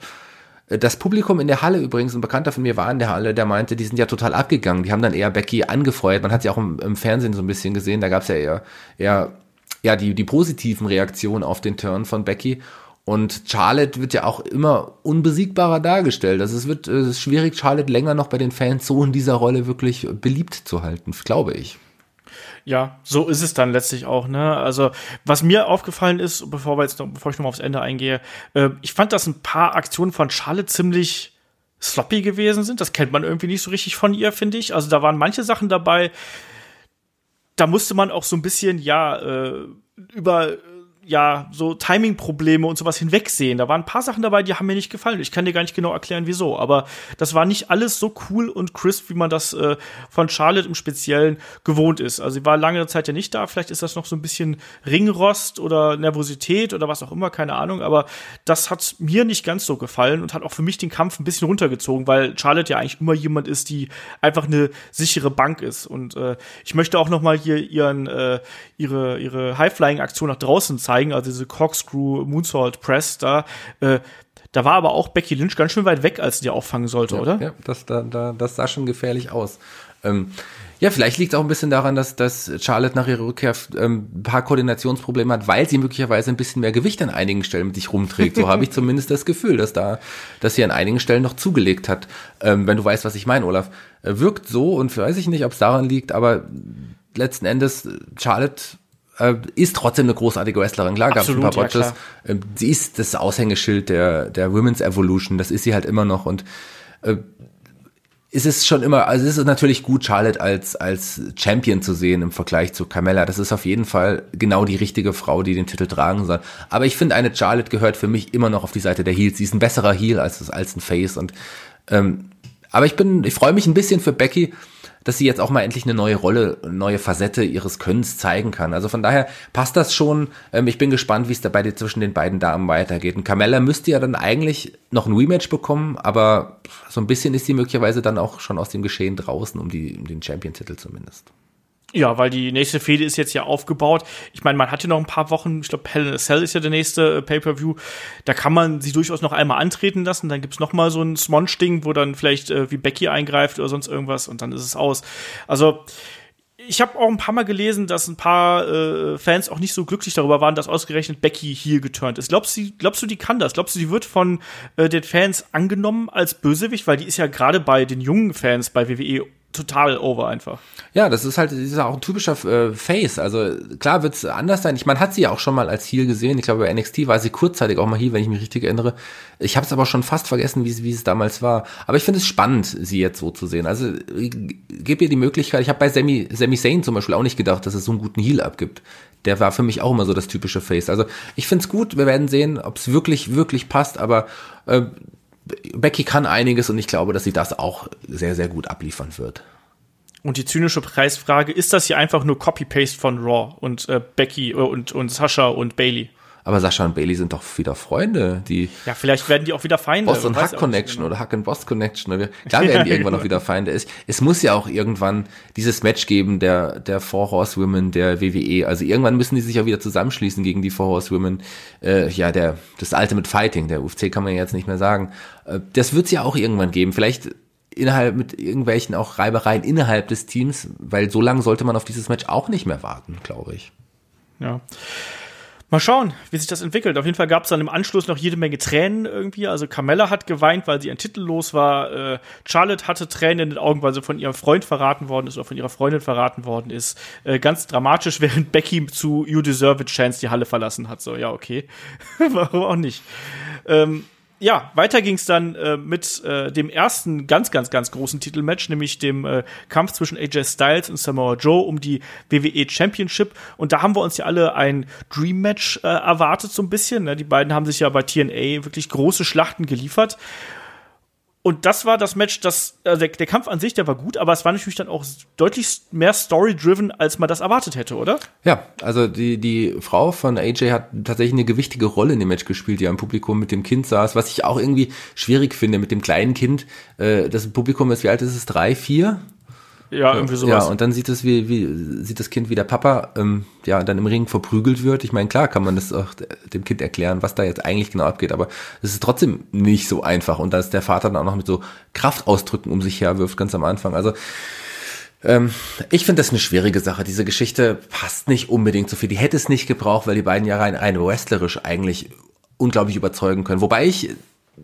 Äh, das Publikum in der Halle übrigens, ein Bekannter von mir war in der Halle, der meinte, die sind ja total abgegangen. Die haben dann eher Becky angefeuert. Man hat sie auch im, im Fernsehen so ein bisschen gesehen. Da gab es ja eher, eher ja, die, die positiven Reaktionen auf den Turn von Becky. Und Charlotte wird ja auch immer unbesiegbarer dargestellt. Also es wird es schwierig, Charlotte länger noch bei den Fans so in dieser Rolle wirklich beliebt zu halten, glaube ich. Ja, so ist es dann letztlich auch, ne? Also, was mir aufgefallen ist, bevor wir jetzt noch, bevor ich noch mal aufs Ende eingehe, äh, ich fand, dass ein paar Aktionen von Charlotte ziemlich sloppy gewesen sind. Das kennt man irgendwie nicht so richtig von ihr, finde ich. Also, da waren manche Sachen dabei, da musste man auch so ein bisschen, ja, äh, über ja, so Timing-Probleme und sowas hinwegsehen. Da waren ein paar Sachen dabei, die haben mir nicht gefallen. Ich kann dir gar nicht genau erklären, wieso. Aber das war nicht alles so cool und crisp, wie man das äh, von Charlotte im Speziellen gewohnt ist. Also sie war lange Zeit ja nicht da. Vielleicht ist das noch so ein bisschen Ringrost oder Nervosität oder was auch immer, keine Ahnung. Aber das hat mir nicht ganz so gefallen und hat auch für mich den Kampf ein bisschen runtergezogen, weil Charlotte ja eigentlich immer jemand ist, die einfach eine sichere Bank ist. Und äh, ich möchte auch noch mal hier ihren, äh, ihre, ihre High-Flying-Aktion nach draußen zeigen zeigen, also diese Corkscrew Moonsault Press da. Äh, da war aber auch Becky Lynch ganz schön weit weg, als sie die auffangen sollte, ja, oder? Ja, das, da, da, das sah schon gefährlich aus. Ähm, ja, vielleicht liegt es auch ein bisschen daran, dass, dass Charlotte nach ihrer Rückkehr ähm, ein paar Koordinationsprobleme hat, weil sie möglicherweise ein bisschen mehr Gewicht an einigen Stellen mit sich rumträgt. So habe ich zumindest das Gefühl, dass da, dass sie an einigen Stellen noch zugelegt hat. Ähm, wenn du weißt, was ich meine, Olaf. Äh, wirkt so und weiß ich nicht, ob es daran liegt, aber letzten Endes, Charlotte äh, ist trotzdem eine großartige Wrestlerin. Klar, gab es ein paar Botches. Ja, ähm, sie ist das Aushängeschild der, der Women's Evolution. Das ist sie halt immer noch. Und äh, ist es schon immer, also es ist natürlich gut, Charlotte als, als Champion zu sehen im Vergleich zu Carmella. Das ist auf jeden Fall genau die richtige Frau, die den Titel tragen soll. Aber ich finde, eine Charlotte gehört für mich immer noch auf die Seite der Heels. Sie ist ein besserer Heel als, als ein Face. Und ähm, aber ich bin, ich freue mich ein bisschen für Becky, dass sie jetzt auch mal endlich eine neue Rolle, eine neue Facette ihres Könnens zeigen kann. Also von daher passt das schon. Ähm, ich bin gespannt, wie es dabei zwischen den beiden Damen weitergeht. Und Carmella müsste ja dann eigentlich noch ein Rematch bekommen, aber so ein bisschen ist sie möglicherweise dann auch schon aus dem Geschehen draußen, um, die, um den Champion-Titel zumindest. Ja, weil die nächste Fehde ist jetzt ja aufgebaut. Ich meine, man hatte noch ein paar Wochen, ich glaube, Hell in a Cell ist ja der nächste äh, Pay-Per-View. Da kann man sie durchaus noch einmal antreten lassen. Dann gibt's noch mal so ein Smonch-Ding, wo dann vielleicht äh, wie Becky eingreift oder sonst irgendwas und dann ist es aus. Also, ich habe auch ein paar Mal gelesen, dass ein paar äh, Fans auch nicht so glücklich darüber waren, dass ausgerechnet Becky hier geturnt ist. Glaubst du, glaubst du, die kann das? Glaubst du, die wird von äh, den Fans angenommen als Bösewicht? Weil die ist ja gerade bei den jungen Fans bei WWE total over einfach. Ja, das ist halt das ist auch ein typischer äh, Face. Also klar wird es anders sein. Ich meine, hat sie ja auch schon mal als Heel gesehen. Ich glaube, bei NXT war sie kurzzeitig auch mal Heel, wenn ich mich richtig erinnere. Ich habe es aber schon fast vergessen, wie, es damals war. Aber ich finde es spannend, sie jetzt so zu sehen. Also gib ihr die Möglichkeit. Ich habe bei Sami, Sami Zayn zum Beispiel auch nicht gedacht, dass es so einen guten Heel abgibt. Der war für mich auch immer so das typische Face. Also ich finde es gut. Wir werden sehen, ob es wirklich, wirklich passt. Aber äh, Becky kann einiges und ich glaube, dass sie das auch sehr, sehr gut abliefern wird. Und die zynische Preisfrage, ist das hier einfach nur Copy-Paste von Raw und äh, Becky äh, und, und Sascha und Bailey? Aber Sascha und Bailey sind doch wieder Freunde, die. Ja, vielleicht werden die auch wieder Feinde. Boss und Hack Connection genau. oder Hack and Boss Connection. Oder, klar werden die irgendwann auch wieder Feinde. Es, es muss ja auch irgendwann dieses Match geben der, der Four Horsewomen der WWE. Also irgendwann müssen die sich auch wieder zusammenschließen gegen die Four Horsewomen. Äh, ja, der, das Ultimate Fighting, der UFC kann man jetzt nicht mehr sagen. Äh, das wird es ja auch irgendwann geben. Vielleicht innerhalb mit irgendwelchen auch Reibereien innerhalb des Teams, weil so lange sollte man auf dieses Match auch nicht mehr warten, glaube ich. Ja. Mal schauen, wie sich das entwickelt. Auf jeden Fall gab es dann im Anschluss noch jede Menge Tränen irgendwie. Also Carmella hat geweint, weil sie ein Titel los war. Äh, Charlotte hatte Tränen in den Augen, weil sie von ihrem Freund verraten worden ist oder von ihrer Freundin verraten worden ist. Äh, ganz dramatisch, während Becky zu You Deserve It Chance die Halle verlassen hat. So, ja, okay. Warum auch nicht? Ähm, ja, weiter ging es dann äh, mit äh, dem ersten ganz, ganz, ganz großen Titelmatch, nämlich dem äh, Kampf zwischen AJ Styles und Samoa Joe um die WWE Championship. Und da haben wir uns ja alle ein Dream Match äh, erwartet, so ein bisschen. Ne? Die beiden haben sich ja bei TNA wirklich große Schlachten geliefert. Und das war das Match, das, also der, der, Kampf an sich, der war gut, aber es war natürlich dann auch deutlich mehr story-driven, als man das erwartet hätte, oder? Ja, also die, die Frau von AJ hat tatsächlich eine gewichtige Rolle in dem Match gespielt, die am Publikum mit dem Kind saß, was ich auch irgendwie schwierig finde mit dem kleinen Kind. Äh, das Publikum ist, wie alt ist es? Drei, vier? Ja, irgendwie sowas. Ja, und dann sieht es wie, wie sieht das Kind wie der Papa ähm, ja dann im Ring verprügelt wird. Ich meine, klar kann man das auch dem Kind erklären, was da jetzt eigentlich genau abgeht, aber es ist trotzdem nicht so einfach. Und dass der Vater dann auch noch mit so Kraftausdrücken um sich her wirft, ganz am Anfang. Also ähm, ich finde das eine schwierige Sache. Diese Geschichte passt nicht unbedingt so viel. Die hätte es nicht gebraucht, weil die beiden ja rein, rein wrestlerisch eigentlich unglaublich überzeugen können. Wobei ich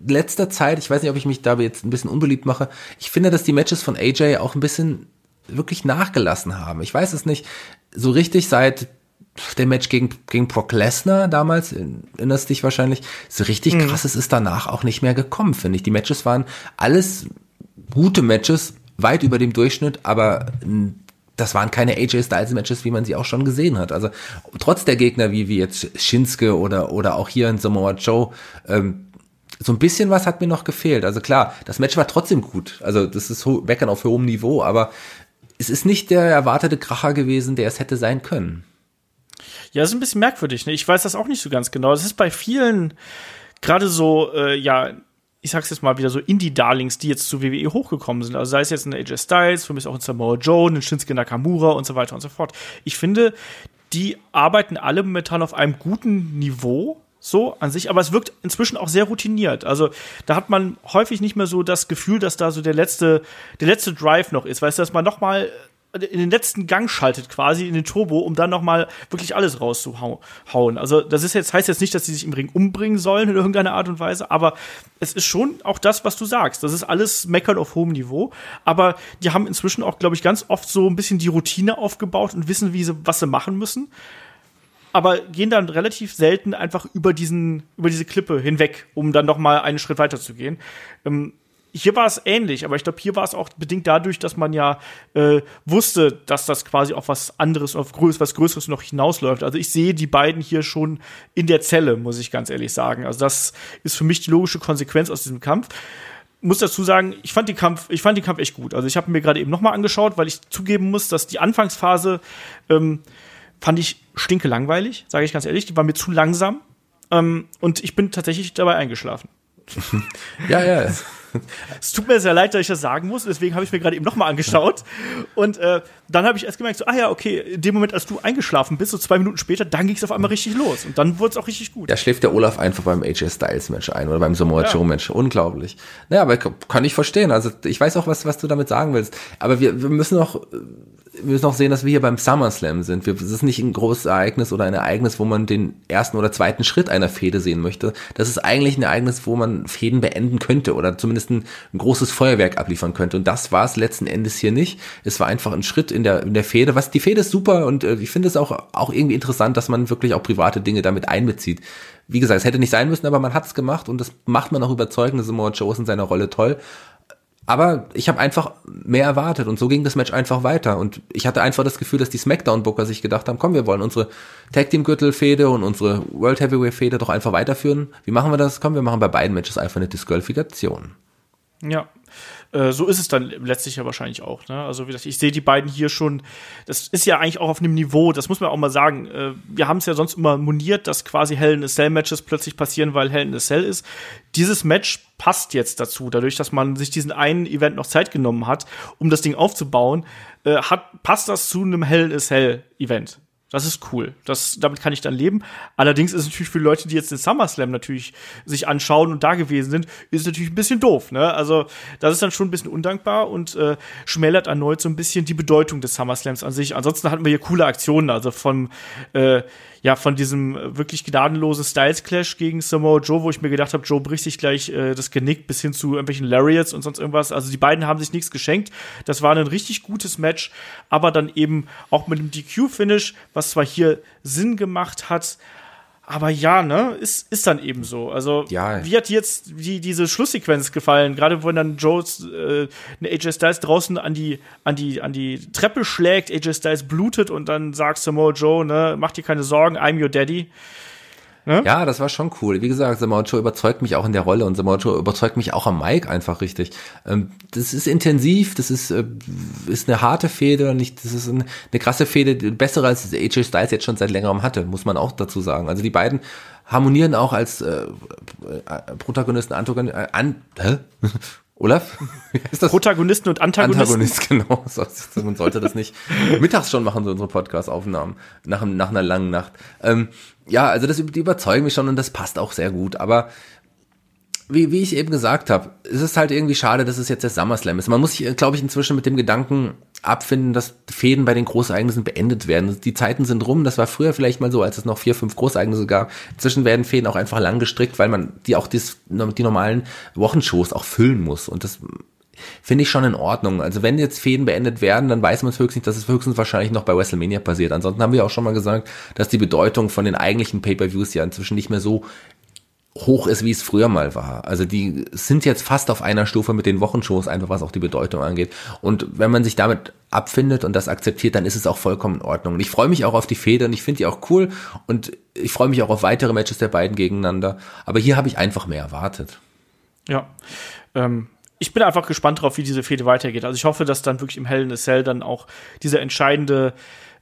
letzter Zeit, ich weiß nicht, ob ich mich da jetzt ein bisschen unbeliebt mache, ich finde, dass die Matches von AJ auch ein bisschen wirklich nachgelassen haben. Ich weiß es nicht so richtig seit dem Match gegen, gegen Brock Lesnar damals, erinnerst dich wahrscheinlich, so richtig mhm. krasses ist danach auch nicht mehr gekommen, finde ich. Die Matches waren alles gute Matches, weit über dem Durchschnitt, aber das waren keine AJ Styles Matches, wie man sie auch schon gesehen hat. Also trotz der Gegner wie, wie jetzt Shinsuke oder, oder auch hier in Samoa Joe, ähm, so ein bisschen was hat mir noch gefehlt. Also klar, das Match war trotzdem gut. Also das ist Meckern auf hohem Niveau, aber es ist nicht der erwartete Kracher gewesen, der es hätte sein können. Ja, das ist ein bisschen merkwürdig. Ne? Ich weiß das auch nicht so ganz genau. Das ist bei vielen, gerade so, äh, ja, ich sag's jetzt mal wieder so Indie-Darlings, die jetzt zu WWE hochgekommen sind. Also sei es jetzt ein AJ Styles, für mich auch ein Samoa Joe, ein Shinsuke Nakamura und so weiter und so fort. Ich finde, die arbeiten alle momentan auf einem guten Niveau so an sich, aber es wirkt inzwischen auch sehr routiniert. Also da hat man häufig nicht mehr so das Gefühl, dass da so der letzte, der letzte Drive noch ist. Weißt du, dass man noch mal in den letzten Gang schaltet quasi in den Turbo, um dann noch mal wirklich alles rauszuhauen. Also das ist jetzt heißt jetzt nicht, dass sie sich im Ring umbringen sollen in irgendeiner Art und Weise, aber es ist schon auch das, was du sagst. Das ist alles Meckern auf hohem Niveau, aber die haben inzwischen auch, glaube ich, ganz oft so ein bisschen die Routine aufgebaut und wissen, wie sie was sie machen müssen aber gehen dann relativ selten einfach über diesen, über diese Klippe hinweg, um dann noch mal einen Schritt weiter zu gehen. Ähm, hier war es ähnlich, aber ich glaube, hier war es auch bedingt dadurch, dass man ja äh, wusste, dass das quasi auf was anderes, auf größ was Größeres noch hinausläuft. Also ich sehe die beiden hier schon in der Zelle, muss ich ganz ehrlich sagen. Also das ist für mich die logische Konsequenz aus diesem Kampf. Muss dazu sagen, ich fand die Kampf, ich fand den Kampf echt gut. Also ich habe mir gerade eben noch mal angeschaut, weil ich zugeben muss, dass die Anfangsphase ähm, fand ich stinke langweilig, sage ich ganz ehrlich. Die war mir zu langsam. Ähm, und ich bin tatsächlich dabei eingeschlafen. ja, ja. Es tut mir sehr leid, dass ich das sagen muss, deswegen habe ich mir gerade eben nochmal angeschaut. Und äh, dann habe ich erst gemerkt, so, ah ja, okay, in dem Moment, als du eingeschlafen bist, so zwei Minuten später, dann ging es auf einmal richtig los. Und dann wurde es auch richtig gut. Da schläft der Olaf einfach beim AJ Styles Match ein oder beim Samoa Joe Match. Unglaublich. Naja, aber kann ich verstehen. Also ich weiß auch, was, was du damit sagen willst. Aber wir, wir müssen noch wir müssen auch sehen, dass wir hier beim SummerSlam sind. Wir, es ist nicht ein großes Ereignis oder ein Ereignis, wo man den ersten oder zweiten Schritt einer Fehde sehen möchte. Das ist eigentlich ein Ereignis, wo man Fäden beenden könnte oder zumindest ein, ein großes Feuerwerk abliefern könnte. Und das war es letzten Endes hier nicht. Es war einfach ein Schritt in der, in der Fehde. Was, die Fehde ist super und äh, ich finde es auch, auch irgendwie interessant, dass man wirklich auch private Dinge damit einbezieht. Wie gesagt, es hätte nicht sein müssen, aber man hat es gemacht und das macht man auch überzeugend. Samoa Joe ist in seiner Rolle toll. Aber ich habe einfach mehr erwartet und so ging das Match einfach weiter. Und ich hatte einfach das Gefühl, dass die Smackdown-Booker sich gedacht haben, komm, wir wollen unsere Tag Team-Gürtel-Fehde und unsere World Heavyweight-Fehde doch einfach weiterführen. Wie machen wir das? Komm, wir machen bei beiden Matches einfach eine Disqualifikation. Ja, äh, so ist es dann letztlich ja wahrscheinlich auch. Ne? Also wie gesagt, ich sehe die beiden hier schon, das ist ja eigentlich auch auf einem Niveau, das muss man auch mal sagen. Äh, wir haben es ja sonst immer moniert, dass quasi Hell in a Cell Matches plötzlich passieren, weil Hell in a Cell ist. Dieses Match passt jetzt dazu, dadurch, dass man sich diesen einen Event noch Zeit genommen hat, um das Ding aufzubauen, äh, hat, passt das zu einem Hell in a Cell Event. Das ist cool. Das, damit kann ich dann leben. Allerdings ist es natürlich für Leute, die jetzt den SummerSlam natürlich sich anschauen und da gewesen sind, ist es natürlich ein bisschen doof. Ne? Also das ist dann schon ein bisschen undankbar und äh, schmälert erneut so ein bisschen die Bedeutung des SummerSlams an sich. Ansonsten hatten wir hier coole Aktionen, also von äh, ja von diesem wirklich gnadenlosen Styles Clash gegen Samoa Joe, wo ich mir gedacht habe, Joe bricht sich gleich äh, das Genick bis hin zu irgendwelchen Lariats und sonst irgendwas. Also die beiden haben sich nichts geschenkt. Das war ein richtig gutes Match, aber dann eben auch mit dem DQ-Finish, was zwar hier Sinn gemacht hat, aber ja, ne, ist, ist dann eben so. Also, ja. wie hat jetzt die, diese Schlusssequenz gefallen? Gerade wenn dann Jones äh, eine AJ Styles draußen an die, an, die, an die Treppe schlägt, AJ Styles blutet und dann sagt Samoa Joe, ne, mach dir keine Sorgen, I'm your daddy. Ne? Ja, das war schon cool. Wie gesagt, Samoa Joe überzeugt mich auch in der Rolle und Samoa Joe überzeugt mich auch am Mic einfach richtig. Ähm, das ist intensiv, das ist, äh, ist eine harte Fehde nicht, das ist eine, eine krasse Fehde, bessere als AJ Styles jetzt schon seit längerem hatte, muss man auch dazu sagen. Also die beiden harmonieren auch als äh Protagonisten, Antagonisten, äh, an, hä? Olaf? Wie heißt das? Protagonisten und Antagonisten. Antagonist, genau. Man sollte das nicht mittags schon machen, so unsere Podcast-Aufnahmen, nach, nach einer langen Nacht. Ähm, ja, also das, die überzeugen mich schon und das passt auch sehr gut. Aber wie, wie ich eben gesagt habe, es ist halt irgendwie schade, dass es jetzt der SummerSlam ist. Man muss sich, glaube ich, inzwischen mit dem Gedanken abfinden, dass Fäden bei den Großereignissen beendet werden. Die Zeiten sind rum. Das war früher vielleicht mal so, als es noch vier, fünf Großereignisse gab. Inzwischen werden Fäden auch einfach lang gestrickt, weil man die auch dies, die normalen Wochenshows auch füllen muss. Und das finde ich schon in Ordnung. Also wenn jetzt Fäden beendet werden, dann weiß man es höchstens, dass es höchstens wahrscheinlich noch bei WrestleMania passiert. Ansonsten haben wir auch schon mal gesagt, dass die Bedeutung von den eigentlichen Pay-per-Views ja inzwischen nicht mehr so hoch ist, wie es früher mal war. Also die sind jetzt fast auf einer Stufe mit den Wochenshows, einfach was auch die Bedeutung angeht. Und wenn man sich damit abfindet und das akzeptiert, dann ist es auch vollkommen in Ordnung. Und ich freue mich auch auf die Feder ich finde die auch cool und ich freue mich auch auf weitere Matches der beiden gegeneinander. Aber hier habe ich einfach mehr erwartet. Ja. Ähm, ich bin einfach gespannt darauf, wie diese Fehde weitergeht. Also ich hoffe, dass dann wirklich im Hell in a Cell dann auch dieser entscheidende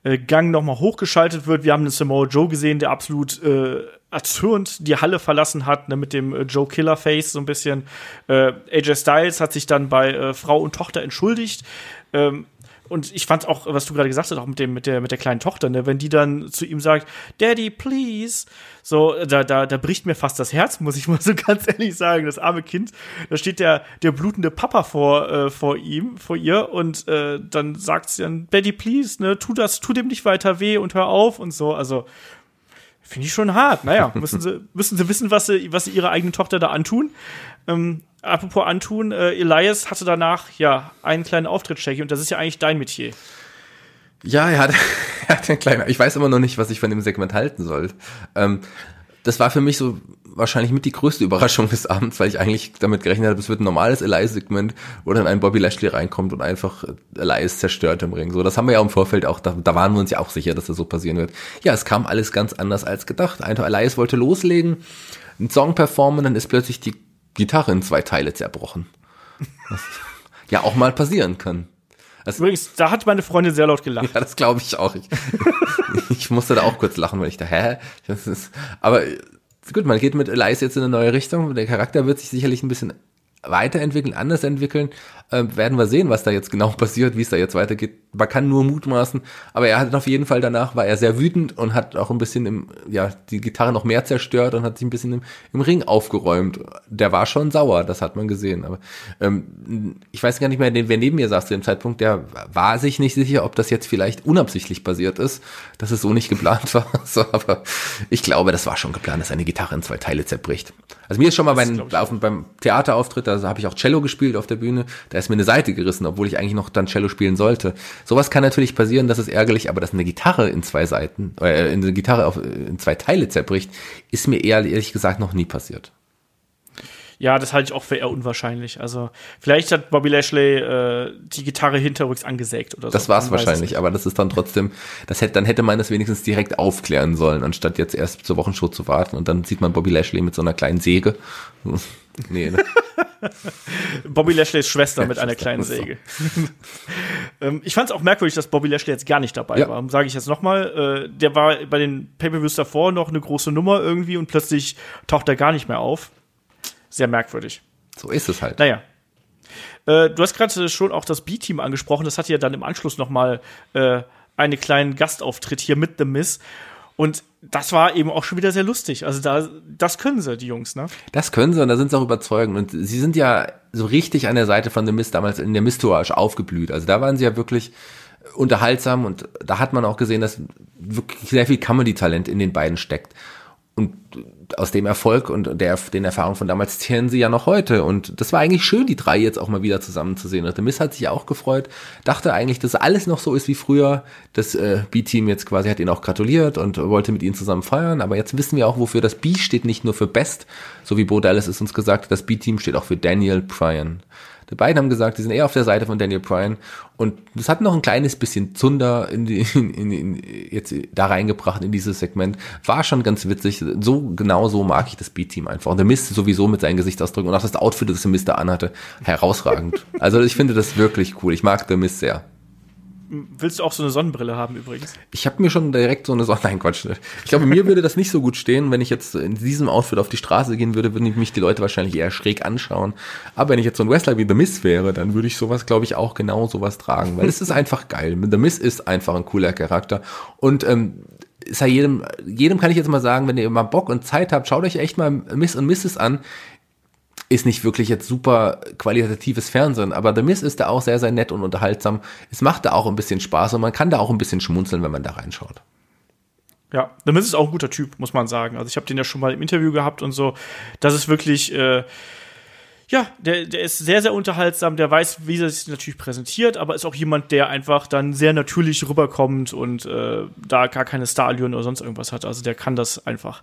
äh, Gang nochmal hochgeschaltet wird. Wir haben den Samoa Joe gesehen, der absolut äh, erzürnt die Halle verlassen hat, ne, mit dem äh, Joe Killer Face so ein bisschen. Äh, AJ Styles hat sich dann bei äh, Frau und Tochter entschuldigt. Ähm, und ich fand auch, was du gerade gesagt hast, auch mit dem, mit der, mit der kleinen Tochter, ne, wenn die dann zu ihm sagt, Daddy, please, so, da, da, da bricht mir fast das Herz, muss ich mal so ganz ehrlich sagen, das arme Kind, da steht der, der blutende Papa vor, äh, vor ihm, vor ihr, und äh, dann sagt sie dann, Daddy, please, ne, tu das, tu dem nicht weiter weh und hör auf und so, also, Finde ich schon hart. Naja, müssen sie, müssen sie wissen, was sie, was sie ihrer eigenen Tochter da antun. Ähm, apropos antun, äh, Elias hatte danach ja einen kleinen Auftritt, Shaggy, und das ist ja eigentlich dein Metier. Ja, er hat, er hat einen kleinen, ich weiß immer noch nicht, was ich von dem Segment halten soll. Ähm, das war für mich so wahrscheinlich mit die größte Überraschung des Abends, weil ich eigentlich damit gerechnet habe, es wird ein normales Elias-Segment, wo dann ein Bobby Lashley reinkommt und einfach Elias zerstört im Ring. So, das haben wir ja im Vorfeld auch, da, da waren wir uns ja auch sicher, dass das so passieren wird. Ja, es kam alles ganz anders als gedacht. Einfach Elias wollte loslegen, einen Song performen, dann ist plötzlich die Gitarre in zwei Teile zerbrochen. Was ja auch mal passieren kann. Das Übrigens, da hat meine Freundin sehr laut gelacht. Ja, das glaube ich auch. Ich, ich musste da auch kurz lachen, weil ich da, hä? Das ist, aber gut, man geht mit Elias jetzt in eine neue Richtung. Der Charakter wird sich sicherlich ein bisschen weiterentwickeln, anders entwickeln, äh, werden wir sehen, was da jetzt genau passiert, wie es da jetzt weitergeht. Man kann nur mutmaßen, aber er hat auf jeden Fall danach, war er sehr wütend und hat auch ein bisschen im, ja, die Gitarre noch mehr zerstört und hat sich ein bisschen im, im Ring aufgeräumt. Der war schon sauer, das hat man gesehen. Aber ähm, ich weiß gar nicht mehr, wer neben mir saß zu dem Zeitpunkt, der war sich nicht sicher, ob das jetzt vielleicht unabsichtlich passiert ist, dass es so nicht geplant war. so, aber ich glaube, das war schon geplant, dass eine Gitarre in zwei Teile zerbricht. Also mir ist schon mal beim, auf, beim Theaterauftritt, da habe ich auch Cello gespielt auf der Bühne, da ist mir eine Seite gerissen, obwohl ich eigentlich noch dann Cello spielen sollte. Sowas kann natürlich passieren, das ist ärgerlich, aber dass eine Gitarre in zwei Seiten, äh, eine Gitarre auf, in zwei Teile zerbricht, ist mir eher, ehrlich gesagt noch nie passiert. Ja, das halte ich auch für eher unwahrscheinlich. Also vielleicht hat Bobby Lashley äh, die Gitarre hinterrücks angesägt oder so. Das war es wahrscheinlich, aber das ist dann trotzdem, das hätte, dann hätte man das wenigstens direkt aufklären sollen, anstatt jetzt erst zur Wochenshow zu warten und dann sieht man Bobby Lashley mit so einer kleinen Säge. Nee, ne? Bobby Lashleys Schwester mit einer kleinen Säge. ähm, ich fand es auch merkwürdig, dass Bobby Lashley jetzt gar nicht dabei ja. war. Sage ich jetzt nochmal. Äh, der war bei den Pay-Per-Views davor noch eine große Nummer irgendwie und plötzlich taucht er gar nicht mehr auf sehr merkwürdig. So ist es halt. Naja. Äh, du hast gerade schon auch das B-Team angesprochen. Das hat ja dann im Anschluss noch mal äh, einen kleinen Gastauftritt hier mit The Miss. Und das war eben auch schon wieder sehr lustig. Also da, das können sie, die Jungs, ne? Das können sie und da sind sie auch überzeugend. Und sie sind ja so richtig an der Seite von The Mist damals in der Mist-Tourage aufgeblüht. Also da waren sie ja wirklich unterhaltsam und da hat man auch gesehen, dass wirklich sehr viel Comedy-Talent in den beiden steckt. Und aus dem Erfolg und der, den Erfahrungen von damals zählen sie ja noch heute. Und das war eigentlich schön, die drei jetzt auch mal wieder zusammenzusehen. Und The Miss hat sich auch gefreut, dachte eigentlich, dass alles noch so ist wie früher. Das äh, B-Team jetzt quasi hat ihnen auch gratuliert und wollte mit ihnen zusammen feiern. Aber jetzt wissen wir auch, wofür das B steht, nicht nur für Best, so wie Bo Dallas es uns gesagt hat, das B-Team steht auch für Daniel Bryan. Die beiden haben gesagt, die sind eher auf der Seite von Daniel Bryan und das hat noch ein kleines bisschen Zunder in die, in, in, in, jetzt da reingebracht in dieses Segment. War schon ganz witzig. So genau so mag ich das B-Team einfach. Und der Mist sowieso mit seinen Gesichtsausdrücken und auch das Outfit, das der Mist da anhatte, herausragend. also ich finde das wirklich cool. Ich mag The Mist sehr. Willst du auch so eine Sonnenbrille haben übrigens? Ich habe mir schon direkt so eine Sonne. Nein, Quatsch. Ich glaube, mir würde das nicht so gut stehen, wenn ich jetzt in diesem Outfit auf die Straße gehen würde, würden mich die Leute wahrscheinlich eher schräg anschauen. Aber wenn ich jetzt so ein Wrestler wie The Miss wäre, dann würde ich sowas, glaube ich, auch genau sowas tragen, weil es ist einfach geil. The Miss ist einfach ein cooler Charakter und ähm, ist ja jedem, jedem kann ich jetzt mal sagen, wenn ihr mal Bock und Zeit habt, schaut euch echt mal Miss und Mrs. an ist nicht wirklich jetzt super qualitatives Fernsehen, aber The Miss ist da auch sehr, sehr nett und unterhaltsam. Es macht da auch ein bisschen Spaß und man kann da auch ein bisschen schmunzeln, wenn man da reinschaut. Ja, The Miss ist auch ein guter Typ, muss man sagen. Also ich habe den ja schon mal im Interview gehabt und so. Das ist wirklich äh, ja, der, der ist sehr, sehr unterhaltsam, der weiß, wie er sich natürlich präsentiert, aber ist auch jemand, der einfach dann sehr natürlich rüberkommt und äh, da gar keine Starallüren oder sonst irgendwas hat. Also der kann das einfach.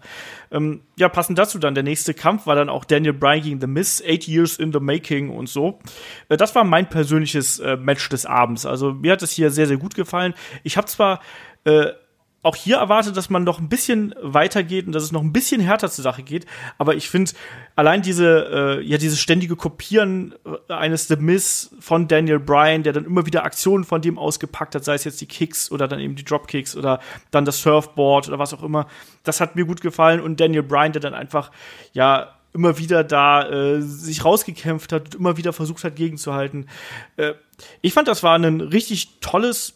Ähm, ja, passend dazu dann, der nächste Kampf war dann auch Daniel Bryan gegen The Miz, Eight Years in the Making und so. Äh, das war mein persönliches äh, Match des Abends. Also mir hat es hier sehr, sehr gut gefallen. Ich habe zwar äh, auch hier erwartet, dass man noch ein bisschen weitergeht und dass es noch ein bisschen härter zur Sache geht. Aber ich finde allein diese, äh, ja, dieses ständige Kopieren äh, eines The Miss von Daniel Bryan, der dann immer wieder Aktionen von dem ausgepackt hat, sei es jetzt die Kicks oder dann eben die Dropkicks oder dann das Surfboard oder was auch immer, das hat mir gut gefallen. Und Daniel Bryan, der dann einfach, ja, immer wieder da äh, sich rausgekämpft hat und immer wieder versucht hat, gegenzuhalten. Äh, ich fand, das war ein richtig tolles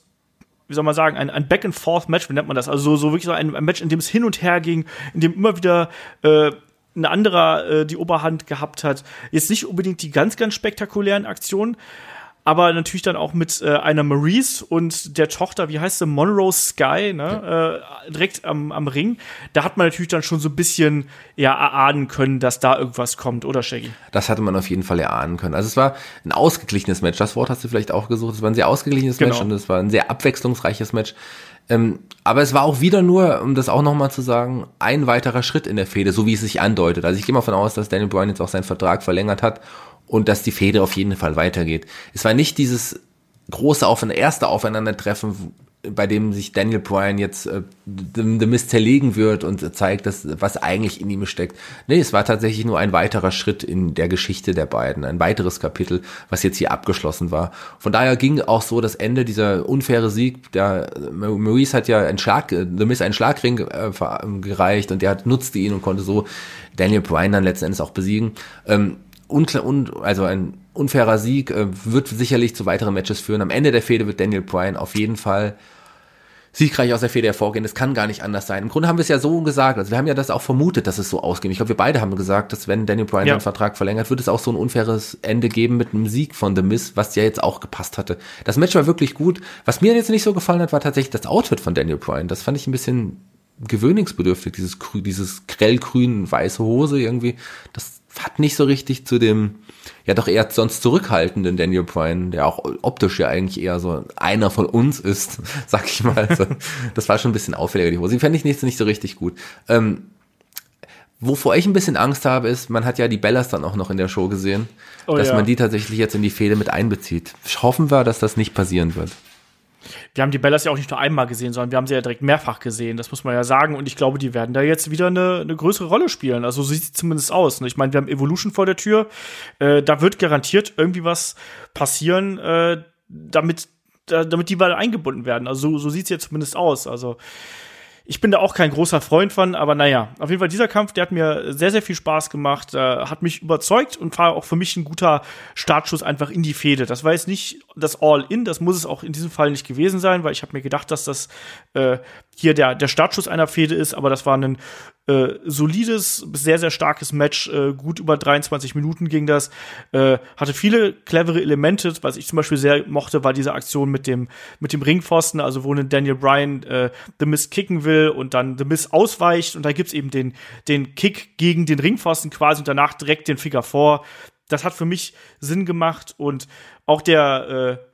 wie soll man sagen, ein, ein Back-and-Forth-Match, wie nennt man das? Also so, so wirklich so ein, ein, Match, in dem es hin und her ging, in dem immer wieder äh, ein anderer äh, die Oberhand gehabt hat. Jetzt nicht unbedingt die ganz, ganz spektakulären Aktionen, aber natürlich dann auch mit äh, einer Maurice und der Tochter, wie heißt sie, Monroe Sky, ne, äh, direkt am, am Ring. Da hat man natürlich dann schon so ein bisschen ja erahnen können, dass da irgendwas kommt, oder Shaggy? Das hatte man auf jeden Fall erahnen können. Also es war ein ausgeglichenes Match. Das Wort hast du vielleicht auch gesucht. Es war ein sehr ausgeglichenes genau. Match und es war ein sehr abwechslungsreiches Match. Ähm, aber es war auch wieder nur, um das auch nochmal zu sagen, ein weiterer Schritt in der Fehde, so wie es sich andeutet. Also ich gehe mal von aus, dass Daniel Bryan jetzt auch seinen Vertrag verlängert hat und dass die Fehde auf jeden Fall weitergeht. Es war nicht dieses große Aufeinander, erste Aufeinandertreffen, bei dem sich Daniel Bryan jetzt äh, The Mist zerlegen wird und zeigt, dass, was eigentlich in ihm steckt. Nee, es war tatsächlich nur ein weiterer Schritt in der Geschichte der beiden, ein weiteres Kapitel, was jetzt hier abgeschlossen war. Von daher ging auch so das Ende dieser unfaire Sieg. Der Maurice hat ja einen Schlag, The Mist einen Schlagring äh, gereicht und der hat, nutzte ihn und konnte so Daniel Bryan dann letzten Endes auch besiegen. Ähm, unklar, un, also ein unfairer Sieg äh, wird sicherlich zu weiteren Matches führen. Am Ende der Fehde wird Daniel Bryan auf jeden Fall siegreich aus der Fehde hervorgehen. Das kann gar nicht anders sein. Im Grunde haben wir es ja so gesagt. Also wir haben ja das auch vermutet, dass es so ausgeht. Ich glaube, wir beide haben gesagt, dass wenn Daniel Bryan ja. seinen Vertrag verlängert, wird es auch so ein unfaires Ende geben mit einem Sieg von The Miz, was ja jetzt auch gepasst hatte. Das Match war wirklich gut. Was mir jetzt nicht so gefallen hat, war tatsächlich das Outfit von Daniel Bryan. Das fand ich ein bisschen gewöhnungsbedürftig, dieses, dieses grellgrün weiße Hose irgendwie. Das hat nicht so richtig zu dem, ja doch eher sonst zurückhaltenden Daniel Bryan, der auch optisch ja eigentlich eher so einer von uns ist, sag ich mal. Also, das war schon ein bisschen auffälliger, die Hose. Die fände ich nicht, nicht so richtig gut. Ähm, wovor ich ein bisschen Angst habe, ist, man hat ja die Bellas dann auch noch in der Show gesehen, oh, dass ja. man die tatsächlich jetzt in die Fehde mit einbezieht. Hoffen wir, dass das nicht passieren wird wir haben die Bellas ja auch nicht nur einmal gesehen, sondern wir haben sie ja direkt mehrfach gesehen, das muss man ja sagen. Und ich glaube, die werden da jetzt wieder eine, eine größere Rolle spielen. Also so sieht es zumindest aus. Ne? Ich meine, wir haben Evolution vor der Tür. Äh, da wird garantiert irgendwie was passieren, äh, damit, damit die mal eingebunden werden. Also so, so sieht es jetzt zumindest aus. Also ich bin da auch kein großer Freund von, aber naja, auf jeden Fall dieser Kampf, der hat mir sehr, sehr viel Spaß gemacht, äh, hat mich überzeugt und war auch für mich ein guter Startschuss einfach in die Fehde. Das war jetzt nicht das All-In, das muss es auch in diesem Fall nicht gewesen sein, weil ich habe mir gedacht, dass das äh, hier der, der Startschuss einer Fehde ist, aber das war ein äh, solides, sehr, sehr starkes Match, äh, gut über 23 Minuten ging das, äh, hatte viele clevere Elemente, was ich zum Beispiel sehr mochte, war diese Aktion mit dem, mit dem Ringpfosten, also wo Daniel Bryan äh, The Miss kicken will und dann The Miss ausweicht und da gibt's eben den, den Kick gegen den Ringpfosten quasi und danach direkt den Finger vor. Das hat für mich Sinn gemacht und auch der, äh,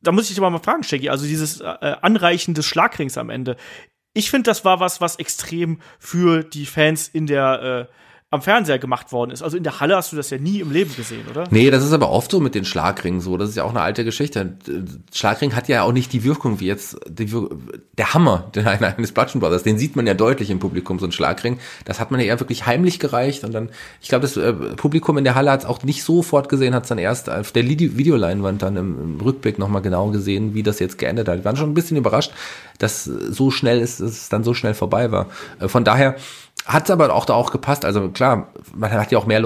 da muss ich dich mal fragen, Shaggy, also dieses äh, Anreichen des Schlagrings am Ende. Ich finde, das war was, was extrem für die Fans in der äh, am Fernseher gemacht worden ist. Also in der Halle hast du das ja nie im Leben gesehen, oder? Nee, das ist aber oft so mit den Schlagringen so. Das ist ja auch eine alte Geschichte. Schlagring hat ja auch nicht die Wirkung wie jetzt die, der Hammer eines Bludgeon Brothers. Den sieht man ja deutlich im Publikum, so ein Schlagring. Das hat man ja eher wirklich heimlich gereicht und dann, ich glaube, das äh, Publikum in der Halle hat es auch nicht sofort gesehen, hat es dann erst auf der Videoleinwand dann im, im Rückblick nochmal genau gesehen, wie das jetzt geendet hat. Wir waren schon ein bisschen überrascht, dass so schnell ist, dass es dann so schnell vorbei war. Äh, von daher, hat aber auch da auch gepasst. Also klar, man hat ja auch mehr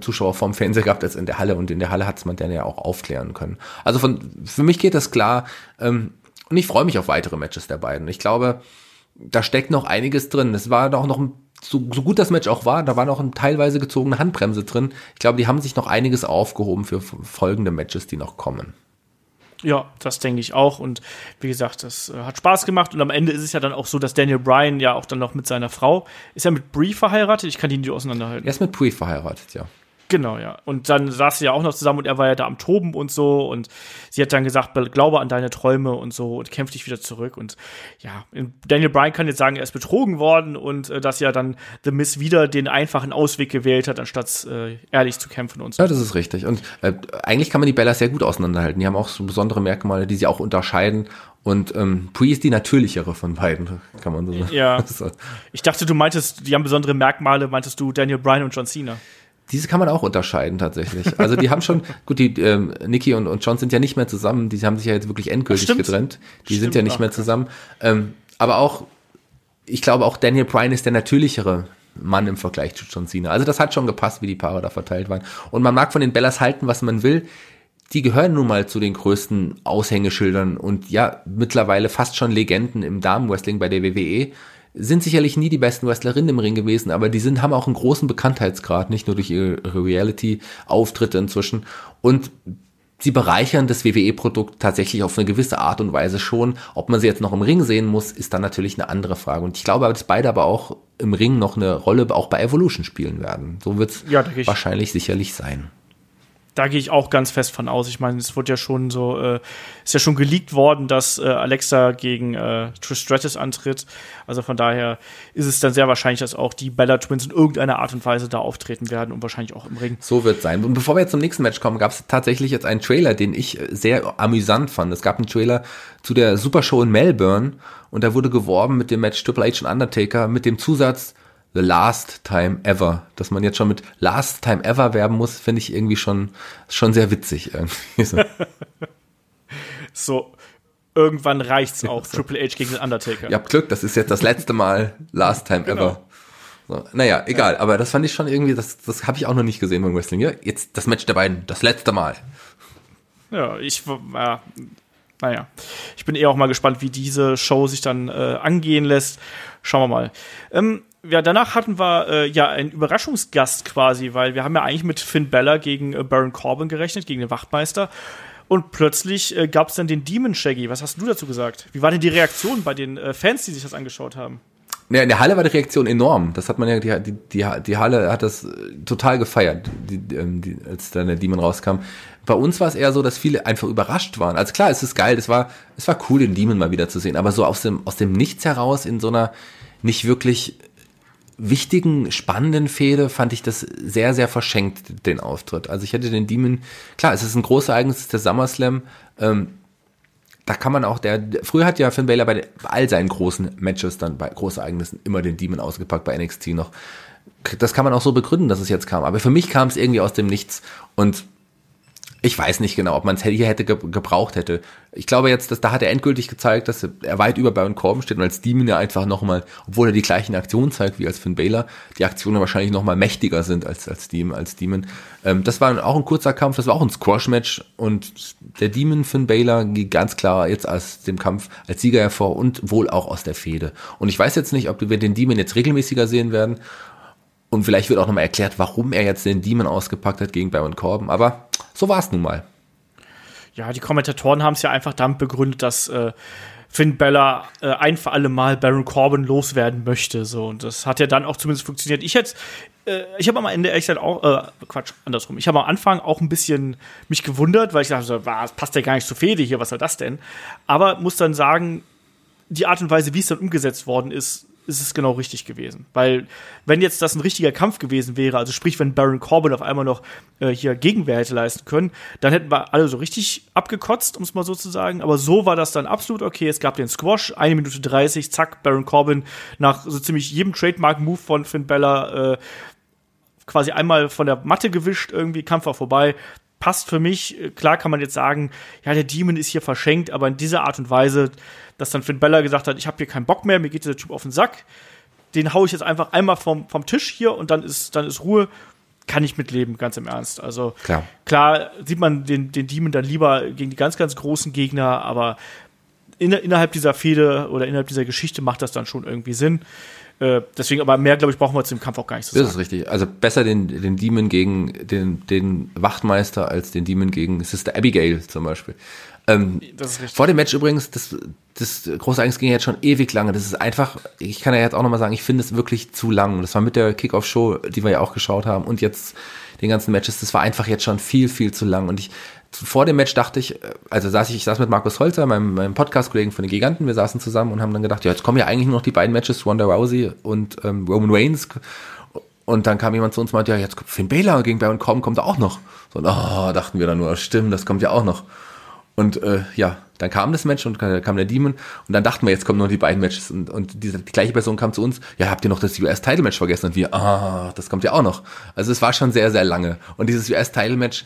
Zuschauer vom Fernseher gehabt als in der Halle und in der Halle hat man dann ja auch aufklären können. Also von, für mich geht das klar. Ähm, und ich freue mich auf weitere Matches der beiden. Ich glaube, da steckt noch einiges drin. Es war doch noch ein so, so gut das Match auch war, da war noch eine teilweise gezogene Handbremse drin. Ich glaube, die haben sich noch einiges aufgehoben für folgende Matches, die noch kommen. Ja, das denke ich auch. Und wie gesagt, das äh, hat Spaß gemacht. Und am Ende ist es ja dann auch so, dass Daniel Bryan ja auch dann noch mit seiner Frau, ist er mit Brie verheiratet? Ich kann die nicht auseinanderhalten. Er ist mit Brie verheiratet, ja. Genau, ja. Und dann saß sie ja auch noch zusammen und er war ja da am Toben und so. Und sie hat dann gesagt, glaube an deine Träume und so und kämpf dich wieder zurück. Und ja, Daniel Bryan kann jetzt sagen, er ist betrogen worden und äh, dass ja dann The Miss wieder den einfachen Ausweg gewählt hat, anstatt äh, ehrlich zu kämpfen und so. Ja, das ist richtig. Und äh, eigentlich kann man die Bellas sehr gut auseinanderhalten. Die haben auch so besondere Merkmale, die sie auch unterscheiden. Und ähm, Pri ist die natürlichere von beiden, kann man so sagen. Ja. Ich dachte, du meintest, die haben besondere Merkmale, meintest du Daniel Bryan und John Cena. Diese kann man auch unterscheiden tatsächlich. Also die haben schon, gut, die ähm, Nikki und, und John sind ja nicht mehr zusammen, die haben sich ja jetzt wirklich endgültig Stimmt. getrennt. Die Stimmt, sind ja nicht mehr zusammen. Ähm, aber auch, ich glaube auch Daniel Bryan ist der natürlichere Mann im Vergleich zu John Cena. Also das hat schon gepasst, wie die Paare da verteilt waren. Und man mag von den Bellas halten, was man will. Die gehören nun mal zu den größten Aushängeschildern und ja, mittlerweile fast schon Legenden im Damenwrestling bei der WWE sind sicherlich nie die besten Wrestlerinnen im Ring gewesen, aber die sind, haben auch einen großen Bekanntheitsgrad, nicht nur durch ihre Reality-Auftritte inzwischen. Und sie bereichern das WWE-Produkt tatsächlich auf eine gewisse Art und Weise schon. Ob man sie jetzt noch im Ring sehen muss, ist dann natürlich eine andere Frage. Und ich glaube, dass beide aber auch im Ring noch eine Rolle auch bei Evolution spielen werden. So wird es ja, wahrscheinlich sicherlich sein da gehe ich auch ganz fest von aus. Ich meine, es wurde ja schon so, äh, ist ja schon geleakt worden, dass äh, Alexa gegen äh, Trish Stratus antritt. Also von daher ist es dann sehr wahrscheinlich, dass auch die Bella Twins in irgendeiner Art und Weise da auftreten werden und wahrscheinlich auch im Ring. So wird sein. Und bevor wir jetzt zum nächsten Match kommen, gab es tatsächlich jetzt einen Trailer, den ich äh, sehr amüsant fand. Es gab einen Trailer zu der Super Show in Melbourne und da wurde geworben mit dem Match Triple H und Undertaker mit dem Zusatz The Last Time Ever. Dass man jetzt schon mit Last Time Ever werben muss, finde ich irgendwie schon, schon sehr witzig. Irgendwie so. so, irgendwann reicht's auch. so. Triple H gegen den Undertaker. Ihr habt Glück, das ist jetzt das letzte Mal Last Time genau. Ever. So, naja, egal, ja. aber das fand ich schon irgendwie, das, das habe ich auch noch nicht gesehen beim Wrestling. Ja, jetzt das Match der beiden, das letzte Mal. Ja, ich, ja, naja, ich bin eher auch mal gespannt, wie diese Show sich dann äh, angehen lässt. Schauen wir mal. Ähm, ja, danach hatten wir äh, ja einen Überraschungsgast quasi, weil wir haben ja eigentlich mit Finn Bella gegen äh, Baron Corbin gerechnet, gegen den Wachtmeister. Und plötzlich äh, gab es dann den Demon Shaggy. Was hast du dazu gesagt? Wie war denn die Reaktion bei den äh, Fans, die sich das angeschaut haben? Ja, in der Halle war die Reaktion enorm. Das hat man ja, die, die, die Halle hat das äh, total gefeiert, die, ähm, die, als dann der Demon rauskam. Bei uns war es eher so, dass viele einfach überrascht waren. Also klar, es ist geil, es war, es war cool, den Demon mal wieder zu sehen, aber so aus dem, aus dem Nichts heraus in so einer nicht wirklich wichtigen, spannenden Fehde fand ich das sehr, sehr verschenkt, den Auftritt. Also ich hätte den Demon, klar, es ist ein großes Ereignis, der SummerSlam, ähm, da kann man auch, der, früher hat ja Finn Balor bei all seinen großen Matches dann bei großen Ereignissen immer den Demon ausgepackt, bei NXT noch. Das kann man auch so begründen, dass es jetzt kam. Aber für mich kam es irgendwie aus dem Nichts und Ich weiß nicht genau, ob man es hier hätte gebraucht hätte. Ich glaube jetzt, dass da hat er endgültig gezeigt, dass er weit über Baron Corbin steht und als Demon ja einfach nochmal, obwohl er die gleichen Aktionen zeigt wie als Finn Baylor, die Aktionen wahrscheinlich nochmal mächtiger sind als als Demon. Als Demon. Ähm, das war auch ein kurzer Kampf, das war auch ein Squash-Match und der Demon Finn Baylor geht ganz klar jetzt aus dem Kampf als Sieger hervor und wohl auch aus der Fehde. Und ich weiß jetzt nicht, ob wir den Demon jetzt regelmäßiger sehen werden und vielleicht wird auch nochmal erklärt, warum er jetzt den Demon ausgepackt hat gegen Baron Corbin. Aber so war es nun mal. Ja, die Kommentatoren haben es ja einfach damit begründet, dass äh, Finn Bella äh, ein für alle Mal Baron Corbin loswerden möchte. So und das hat ja dann auch zumindest funktioniert. Ich jetzt, äh, ich habe am Ende ehrlich auch, äh, Quatsch, andersrum. Ich habe am Anfang auch ein bisschen mich gewundert, weil ich dachte, so, was passt ja gar nicht zur Fehde hier, was soll das denn? Aber muss dann sagen, die Art und Weise, wie es dann umgesetzt worden ist, ist es genau richtig gewesen. Weil, wenn jetzt das ein richtiger Kampf gewesen wäre, also sprich, wenn Baron Corbin auf einmal noch äh, hier Gegenwehr hätte leisten können, dann hätten wir alle so richtig abgekotzt, um es mal so zu sagen. Aber so war das dann absolut okay. Es gab den Squash, eine Minute 30, zack, Baron Corbin nach so ziemlich jedem Trademark-Move von Finn Bella äh, quasi einmal von der Matte gewischt, irgendwie, Kampf war vorbei passt für mich. Klar kann man jetzt sagen, ja, der Demon ist hier verschenkt, aber in dieser Art und Weise, dass dann Finn Bella gesagt hat, ich habe hier keinen Bock mehr, mir geht dieser Typ auf den Sack. Den hau ich jetzt einfach einmal vom, vom Tisch hier und dann ist, dann ist Ruhe. Kann ich mitleben, ganz im Ernst. Also klar, klar sieht man den, den Demon dann lieber gegen die ganz, ganz großen Gegner, aber in, innerhalb dieser Fehde oder innerhalb dieser Geschichte macht das dann schon irgendwie Sinn. Äh, deswegen, aber mehr, glaube ich, brauchen wir zu dem Kampf auch gar nicht zu sagen. Das ist richtig. Also besser den, den Demon gegen den, den Wachtmeister als den Demon gegen Sister Abigail zum Beispiel. Ähm, vor dem Match übrigens, das, das große Ereignis ging jetzt schon ewig lange. Das ist einfach, ich kann ja jetzt auch nochmal sagen, ich finde es wirklich zu lang. Das war mit der Kickoff-Show, die wir ja auch geschaut haben und jetzt den ganzen Matches, das war einfach jetzt schon viel, viel zu lang. Und ich, vor dem Match dachte ich, also saß ich, ich saß mit Markus Holzer, meinem, meinem Podcast-Kollegen von den Giganten, wir saßen zusammen und haben dann gedacht, ja, jetzt kommen ja eigentlich nur noch die beiden Matches, Ronda Rousey und ähm, Roman Reigns. Und dann kam jemand zu uns und meinte, ja, jetzt Finn Balor gegen Baron Corbin kommt auch noch. So, oh, dachten wir dann nur, stimmt, das kommt ja auch noch. Und äh, ja, dann kam das Match und kam der Demon und dann dachten wir, jetzt kommen noch die beiden Matches und, und diese, die gleiche Person kam zu uns, ja, habt ihr noch das US-Title-Match vergessen? Und wir, ah, das kommt ja auch noch. Also es war schon sehr, sehr lange. Und dieses US-Title-Match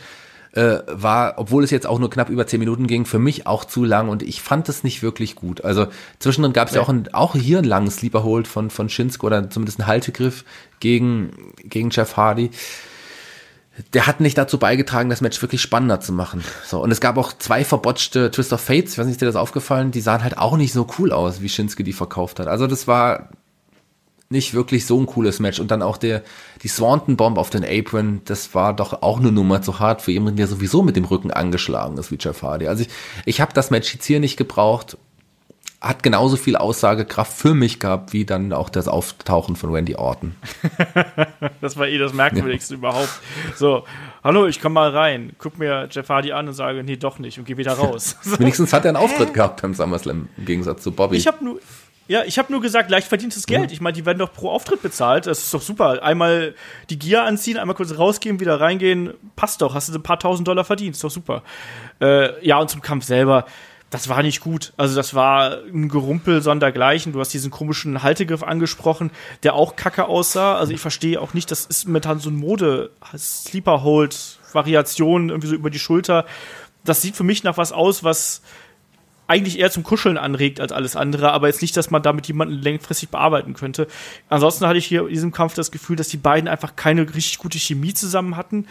äh, war, obwohl es jetzt auch nur knapp über zehn Minuten ging, für mich auch zu lang und ich fand es nicht wirklich gut. Also zwischendrin gab es ja. ja, auch, ein, auch hier einen langen Sleeper Hold von, von Shinsuke oder zumindest einen Haltegriff gegen, gegen Jeff Hardy der hat nicht dazu beigetragen, das Match wirklich spannender zu machen. So, und es gab auch zwei verbotschte Twist of Fates, ich weiß nicht, ist dir das aufgefallen, die sahen halt auch nicht so cool aus, wie Shinsuke die verkauft hat. Also das war nicht wirklich so ein cooles Match. Und dann auch der, die Swanton Bomb auf den Apron, das war doch auch eine Nummer zu hart für jemanden, der sowieso mit dem Rücken angeschlagen ist wie Jeff Hardy. Also ich, ich habe das Match jetzt hier nicht gebraucht hat genauso viel Aussagekraft für mich gehabt, wie dann auch das Auftauchen von Randy Orton. das war eh das Merkwürdigste ja. überhaupt. So, hallo, ich komme mal rein, guck mir Jeff Hardy an und sage, nee, doch nicht und geh wieder raus. Wenigstens hat er einen Auftritt gehabt beim SummerSlam im Gegensatz zu Bobby. Ich habe nur, ja, ich habe nur gesagt, leicht verdientes Geld. Ja. Ich meine, die werden doch pro Auftritt bezahlt. Das ist doch super. Einmal die Gier anziehen, einmal kurz rausgehen, wieder reingehen. Passt doch. Hast du ein paar tausend Dollar verdient. Ist doch super. Äh, ja, und zum Kampf selber das war nicht gut. Also das war ein Gerumpel sondergleichen. Du hast diesen komischen Haltegriff angesprochen, der auch kacke aussah. Also ich verstehe auch nicht, das ist momentan so ein Mode, Sleeper Hold, Variation irgendwie so über die Schulter. Das sieht für mich nach was aus, was eigentlich eher zum Kuscheln anregt als alles andere, aber jetzt nicht, dass man damit jemanden längfristig bearbeiten könnte. Ansonsten hatte ich hier in diesem Kampf das Gefühl, dass die beiden einfach keine richtig gute Chemie zusammen hatten,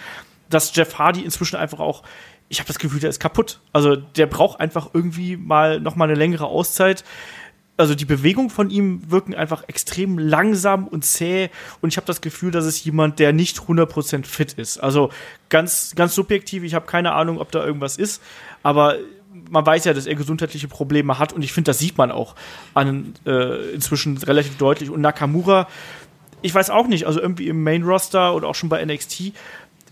dass Jeff Hardy inzwischen einfach auch ich habe das Gefühl, der ist kaputt. Also der braucht einfach irgendwie mal noch mal eine längere Auszeit. Also die Bewegungen von ihm wirken einfach extrem langsam und zäh und ich habe das Gefühl, dass es jemand, der nicht 100% fit ist. Also ganz ganz subjektiv, ich habe keine Ahnung, ob da irgendwas ist, aber man weiß ja, dass er gesundheitliche Probleme hat und ich finde, das sieht man auch an, äh, inzwischen relativ deutlich. Und Nakamura, ich weiß auch nicht, also irgendwie im Main Roster oder auch schon bei NXT,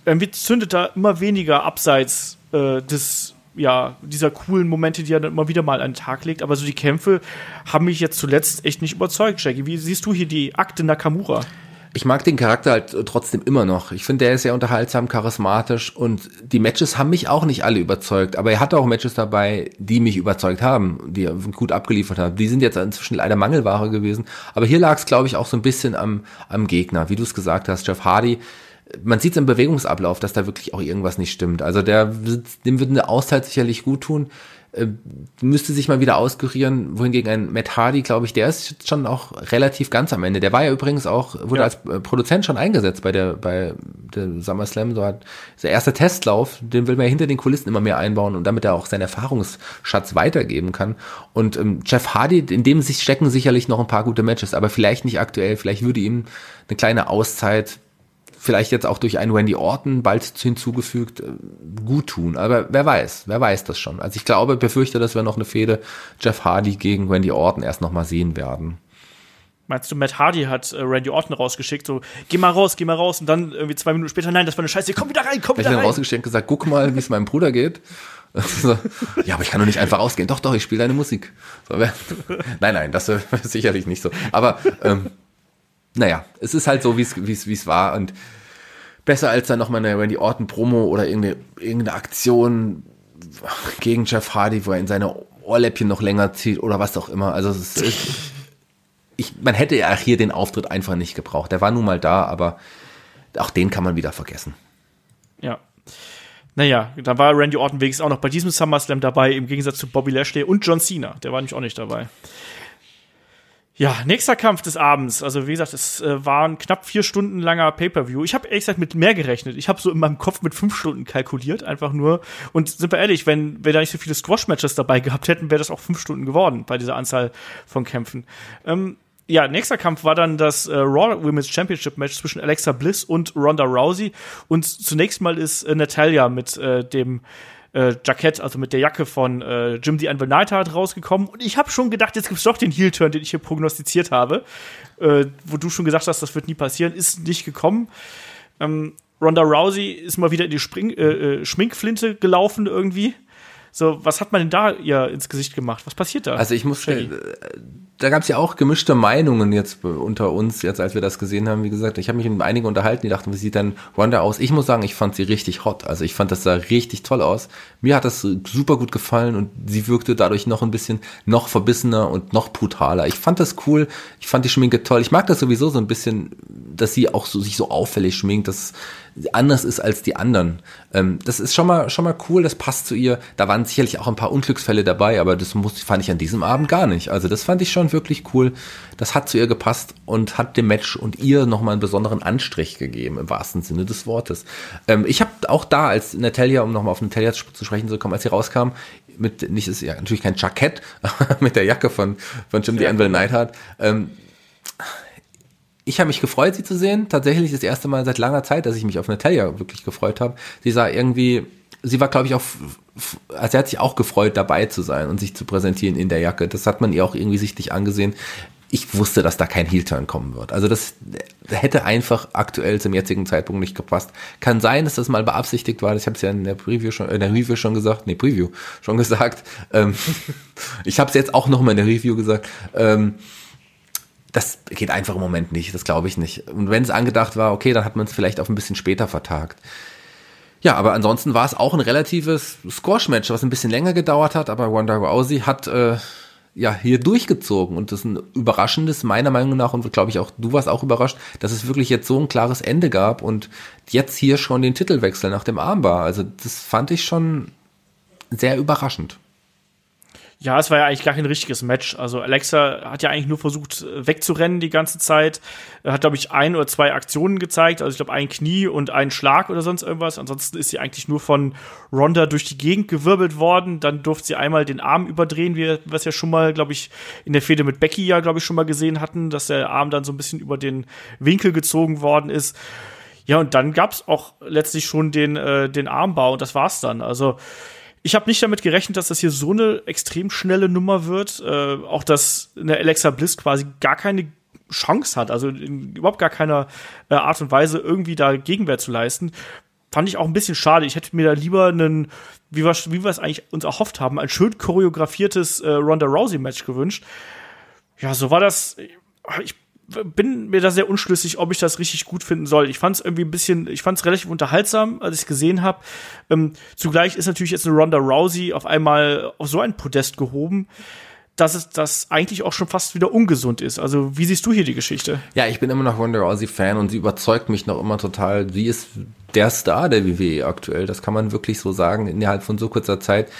irgendwie zündet da immer weniger abseits äh, des ja, dieser coolen Momente, die er dann immer wieder mal an den Tag legt. Aber so die Kämpfe haben mich jetzt zuletzt echt nicht überzeugt, Jackie. Wie siehst du hier die Akte Nakamura? Ich mag den Charakter halt trotzdem immer noch. Ich finde, der ist sehr unterhaltsam, charismatisch und die Matches haben mich auch nicht alle überzeugt. Aber er hatte auch Matches dabei, die mich überzeugt haben, die er gut abgeliefert haben. Die sind jetzt inzwischen leider Mangelware gewesen. Aber hier lag es, glaube ich, auch so ein bisschen am, am Gegner. Wie du es gesagt hast, Jeff Hardy man sieht es im Bewegungsablauf, dass da wirklich auch irgendwas nicht stimmt. Also der, dem würde eine Auszeit sicherlich gut tun äh, müsste sich mal wieder auskurieren, wohingegen ein Matt Hardy, glaube ich, der ist schon auch relativ ganz am Ende. Der war ja übrigens auch, wurde ja. als äh, Produzent schon eingesetzt bei der, bei der SummerSlam. So hat der erste Testlauf, den will man ja hinter den Kulissen immer mehr einbauen und damit er auch seinen Erfahrungsschatz weitergeben kann. Und ähm, Jeff Hardy, in dem sich stecken sicherlich noch ein paar gute Matches, aber vielleicht nicht aktuell. Vielleicht würde ihm eine kleine Auszeit vielleicht jetzt auch durch einen Wendy Orton bald hinzugefügt, äh, gut tun. Aber wer weiß, wer weiß das schon. Also ich glaube, befürchte, dass wir noch eine Fehde Jeff Hardy gegen Wendy Orton erst noch mal sehen werden. Meinst du, Matt Hardy hat äh, Randy Orton rausgeschickt, so, geh mal raus, geh mal raus, und dann irgendwie zwei Minuten später, nein, das war eine Scheiße, komm wieder rein, komm wieder rein. Ich habe rausgeschickt und gesagt, guck mal, wie es meinem Bruder geht. ja, aber ich kann doch nicht einfach rausgehen. Doch, doch, ich spiele deine Musik. Nein, nein, das ist sicherlich nicht so. Aber ähm, naja, es ist halt so, wie es war und besser als dann nochmal eine Randy Orton Promo oder irgendeine, irgendeine Aktion gegen Jeff Hardy, wo er in seine Ohrläppchen noch länger zieht oder was auch immer. Also es ist, ich, man hätte ja hier den Auftritt einfach nicht gebraucht. Der war nun mal da, aber auch den kann man wieder vergessen. Ja. Naja, da war Randy Orton wenigstens auch noch bei diesem SummerSlam dabei, im Gegensatz zu Bobby Lashley und John Cena. Der war nämlich auch nicht dabei. Ja, nächster Kampf des Abends. Also wie gesagt, es äh, war ein knapp vier Stunden langer Pay-per-View. Ich habe ehrlich gesagt mit mehr gerechnet. Ich habe so in meinem Kopf mit fünf Stunden kalkuliert, einfach nur. Und sind wir ehrlich, wenn wir da nicht so viele Squash-Matches dabei gehabt hätten, wäre das auch fünf Stunden geworden bei dieser Anzahl von Kämpfen. Ähm, ja, nächster Kampf war dann das äh, Raw Women's Championship Match zwischen Alexa Bliss und Ronda Rousey. Und zunächst mal ist äh, Natalia mit äh, dem äh, Jackett, also mit der Jacke von äh, Jim the Anvil Neidhart rausgekommen. Und ich habe schon gedacht, jetzt gibt's doch den Heel-Turn, den ich hier prognostiziert habe. Äh, wo du schon gesagt hast, das wird nie passieren, ist nicht gekommen. Ähm, Ronda Rousey ist mal wieder in die Spring äh, äh Schminkflinte gelaufen irgendwie. So, was hat man denn da ihr ins Gesicht gemacht? Was passiert da? Also ich muss, äh, da gab es ja auch gemischte Meinungen jetzt unter uns, jetzt als wir das gesehen haben. Wie gesagt, ich habe mich mit einigen unterhalten, die dachten, wie sieht denn Ronda aus? Ich muss sagen, ich fand sie richtig hot. Also ich fand das sah richtig toll aus. Mir hat das super gut gefallen und sie wirkte dadurch noch ein bisschen noch verbissener und noch brutaler. Ich fand das cool. Ich fand die Schminke toll. Ich mag das sowieso so ein bisschen, dass sie auch so sich so auffällig schminkt. Das anders ist als die anderen. Ähm, das ist schon mal, schon mal cool, das passt zu ihr. Da waren sicherlich auch ein paar Unglücksfälle dabei, aber das muss, fand ich an diesem Abend gar nicht. Also das fand ich schon wirklich cool. Das hat zu ihr gepasst und hat dem Match und ihr nochmal einen besonderen Anstrich gegeben, im wahrsten Sinne des Wortes. Ähm, ich habe auch da, als Natalia, um nochmal auf Natalia zu sprechen zu kommen, als sie rauskam, mit, nicht, ist ja natürlich kein Jackett, mit der Jacke von, von Jim ja. the Anvil Neidhart, ähm, ich habe mich gefreut, sie zu sehen. Tatsächlich das erste Mal seit langer Zeit, dass ich mich auf Natalia wirklich gefreut habe. Sie sah irgendwie, sie war, glaube ich, auch, also sie hat sich auch gefreut, dabei zu sein und sich zu präsentieren in der Jacke. Das hat man ihr auch irgendwie sichtlich angesehen. Ich wusste, dass da kein Heel-Turn kommen wird. Also das hätte einfach aktuell zum jetzigen Zeitpunkt nicht gepasst. Kann sein, dass das mal beabsichtigt war. Ich habe es ja in der Preview schon, in der Review schon gesagt, nee, Preview schon gesagt. Ähm, ich habe es jetzt auch noch mal in der Review gesagt. Ähm, das geht einfach im Moment nicht, das glaube ich nicht. Und wenn es angedacht war, okay, dann hat man es vielleicht auf ein bisschen später vertagt. Ja, aber ansonsten war es auch ein relatives Squash-Match, was ein bisschen länger gedauert hat, aber Wanda Rousey hat äh, ja hier durchgezogen und das ist ein überraschendes, meiner Meinung nach, und glaube ich auch, du warst auch überrascht, dass es wirklich jetzt so ein klares Ende gab und jetzt hier schon den Titelwechsel nach dem Armbar. Also das fand ich schon sehr überraschend. Ja, es war ja eigentlich gar kein richtiges Match. Also Alexa hat ja eigentlich nur versucht äh, wegzurennen die ganze Zeit. Hat, glaube ich, ein oder zwei Aktionen gezeigt. Also ich glaube, ein Knie und ein Schlag oder sonst irgendwas. Ansonsten ist sie eigentlich nur von Ronda durch die Gegend gewirbelt worden. Dann durfte sie einmal den Arm überdrehen, wie wir es ja schon mal, glaube ich, in der Fehde mit Becky ja, glaube ich, schon mal gesehen hatten, dass der Arm dann so ein bisschen über den Winkel gezogen worden ist. Ja, und dann gab's auch letztlich schon den, äh, den Armbau und das war's dann. Also ich habe nicht damit gerechnet, dass das hier so eine extrem schnelle Nummer wird. Äh, auch dass eine Alexa Bliss quasi gar keine Chance hat, also in überhaupt gar keiner äh, Art und Weise irgendwie da Gegenwehr zu leisten. Fand ich auch ein bisschen schade. Ich hätte mir da lieber einen, wie wir, wie wir es eigentlich uns erhofft haben, ein schön choreografiertes äh, Ronda Rousey Match gewünscht. Ja, so war das. Ich bin mir da sehr unschlüssig, ob ich das richtig gut finden soll. Ich fand es irgendwie ein bisschen, ich fand es relativ unterhaltsam, als ich es gesehen habe. Ähm, zugleich ist natürlich jetzt eine Ronda Rousey auf einmal auf so ein Podest gehoben. dass es das eigentlich auch schon fast wieder ungesund ist. Also wie siehst du hier die Geschichte? Ja, ich bin immer noch Ronda Rousey Fan und sie überzeugt mich noch immer total. Sie ist der Star der WWE aktuell. Das kann man wirklich so sagen innerhalb von so kurzer Zeit.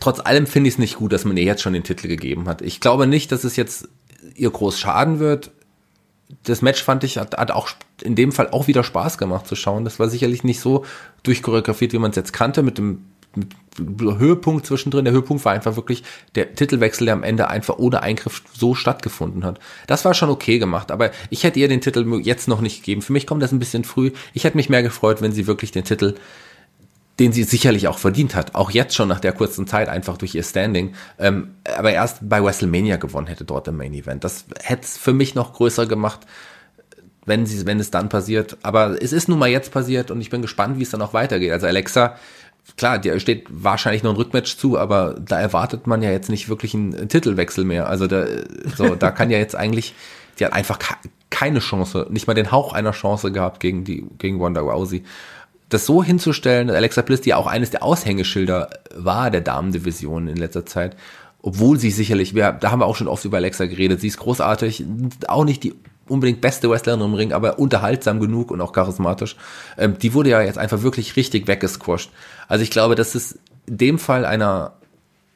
Trotz allem finde ich es nicht gut, dass man ihr jetzt schon den Titel gegeben hat. Ich glaube nicht, dass es jetzt ihr groß schaden wird. Das Match fand ich, hat, hat auch in dem Fall auch wieder Spaß gemacht zu schauen. Das war sicherlich nicht so durchchoreografiert, wie man es jetzt kannte, mit dem Höhepunkt zwischendrin. Der Höhepunkt war einfach wirklich der Titelwechsel, der am Ende einfach ohne Eingriff so stattgefunden hat. Das war schon okay gemacht, aber ich hätte ihr den Titel jetzt noch nicht gegeben. Für mich kommt das ein bisschen früh. Ich hätte mich mehr gefreut, wenn sie wirklich den Titel den sie sicherlich auch verdient hat, auch jetzt schon nach der kurzen Zeit, einfach durch ihr Standing, ähm, aber erst bei WrestleMania gewonnen hätte dort im Main Event. Das hätte es für mich noch größer gemacht, wenn, sie, wenn es dann passiert. Aber es ist nun mal jetzt passiert und ich bin gespannt, wie es dann auch weitergeht. Also Alexa klar, dir steht wahrscheinlich noch ein Rückmatch zu, aber da erwartet man ja jetzt nicht wirklich einen Titelwechsel mehr. Also da, so, da kann ja jetzt eigentlich, die hat einfach keine Chance, nicht mal den Hauch einer Chance gehabt gegen die, gegen Wanda Rousey. Das so hinzustellen, Alexa Bliss, die ja auch eines der Aushängeschilder war der Damendivision in letzter Zeit, obwohl sie sicherlich, wir, da haben wir auch schon oft über Alexa geredet, sie ist großartig, auch nicht die unbedingt beste Wrestlerin im Ring, aber unterhaltsam genug und auch charismatisch. Ähm, die wurde ja jetzt einfach wirklich richtig weggesquasht. Also ich glaube, dass es in dem Fall einer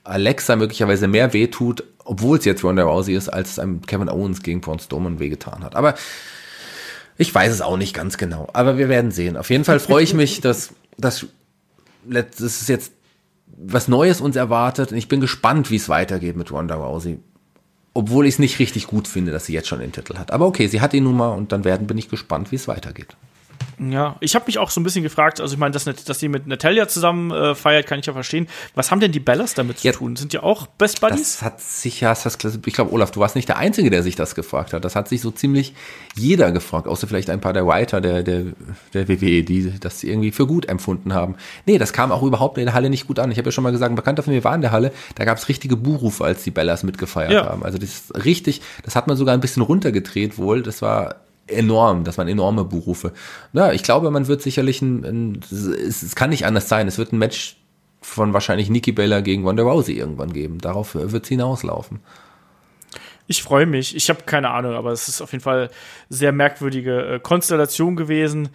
Alexa möglicherweise mehr wehtut, obwohl es jetzt Ronda Rousey ist, als es einem Kevin Owens gegen Braun Strowman wehgetan hat. Aber ich weiß es auch nicht ganz genau. Aber wir werden sehen. Auf jeden Fall freue ich mich, dass, das ist jetzt was Neues uns erwartet. Und ich bin gespannt, wie es weitergeht mit Ronda Rousey obwohl ich es nicht richtig gut finde, dass sie jetzt schon den Titel hat. Aber okay, sie hat ihn nun mal und dann werden bin ich gespannt, wie es weitergeht. Ja, ich habe mich auch so ein bisschen gefragt, also ich meine, dass, dass sie mit Natalia zusammen äh, feiert, kann ich ja verstehen. Was haben denn die Bellas damit zu ja, tun? Sind die auch Best Buddies? Das hat sich ja, das, ich glaube, Olaf, du warst nicht der Einzige, der sich das gefragt hat. Das hat sich so ziemlich jeder gefragt, außer vielleicht ein paar der Writer der, der, der WWE, die das irgendwie für gut empfunden haben. Nee, das kam auch überhaupt in der Halle nicht gut an. Ich habe ja schon mal gesagt, ein Bekannter von mir war in der Halle, da gab es richtige Buhrufe, als die Bellas mitgefeiert ja. haben. Also das ist richtig, das hat man sogar ein bisschen runtergedreht wohl. Das war enorm, das waren enorme Buchrufe. Na, ich glaube, man wird sicherlich ein, ein es, es, kann nicht anders sein, es wird ein Match von wahrscheinlich Nikki Bella gegen Wanda Rousey irgendwann geben. Darauf wird es hinauslaufen. Ich freue mich. Ich habe keine Ahnung, aber es ist auf jeden Fall sehr merkwürdige äh, Konstellation gewesen.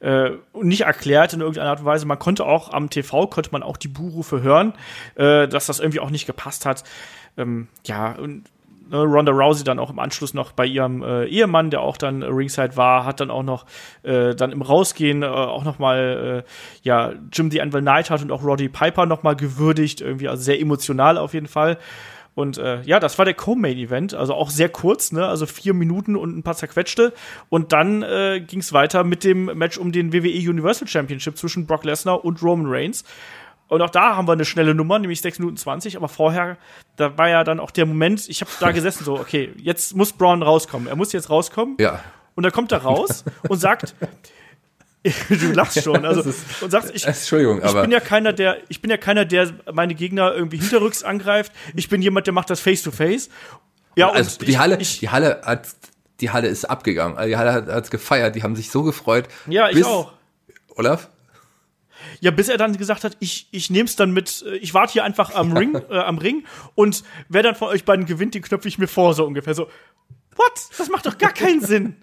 Äh, nicht erklärt in irgendeiner Art und Weise. Man konnte auch am TV, konnte man auch die Buhrufe hören, äh, dass das irgendwie auch nicht gepasst hat. Ähm, ja, und ne, Ronda Rousey dann auch im Anschluss noch bei ihrem äh, Ehemann, der auch dann Ringside war, hat dann auch noch äh, dann im Rausgehen äh, auch noch mal äh, ja Jim the Anvil Knight hat und auch Roddy Piper noch mal gewürdigt, irgendwie also sehr emotional auf jeden Fall. Und äh, ja, das war der Co-Main-Event, also auch sehr kurz, ne? Also vier Minuten und ein paar zerquetschte. Und dann äh, ging es weiter mit dem Match um den WWE Universal Championship zwischen Brock Lesnar und Roman Reigns. Und auch da haben wir eine schnelle Nummer, nämlich 6 Minuten 20. Aber vorher, da war ja dann auch der Moment, ich habe da gesessen, so, okay, jetzt muss Braun rauskommen. Er muss jetzt rauskommen. Ja. Und dann kommt er raus und sagt, du lachst schon, also und sagst, ich, Entschuldigung, ich bin ja keiner, der, ich bin ja keiner, der meine Gegner irgendwie hinterrücks angreift. Ich bin jemand, der macht das face to face. Ja, also die ich, Halle, ich, die Halle hat, die Halle ist abgegangen. Also die Halle hat, hat's gefeiert. Die haben sich so gefreut. Ja, ich auch. Olaf? Ja, bis er dann gesagt hat, ich, ich nehme es dann mit, äh, ich warte hier einfach am Ring, äh, am Ring und wer dann von euch beiden gewinnt, den knöpfe ich mir vor, so ungefähr. So, what? Das macht doch gar keinen Sinn.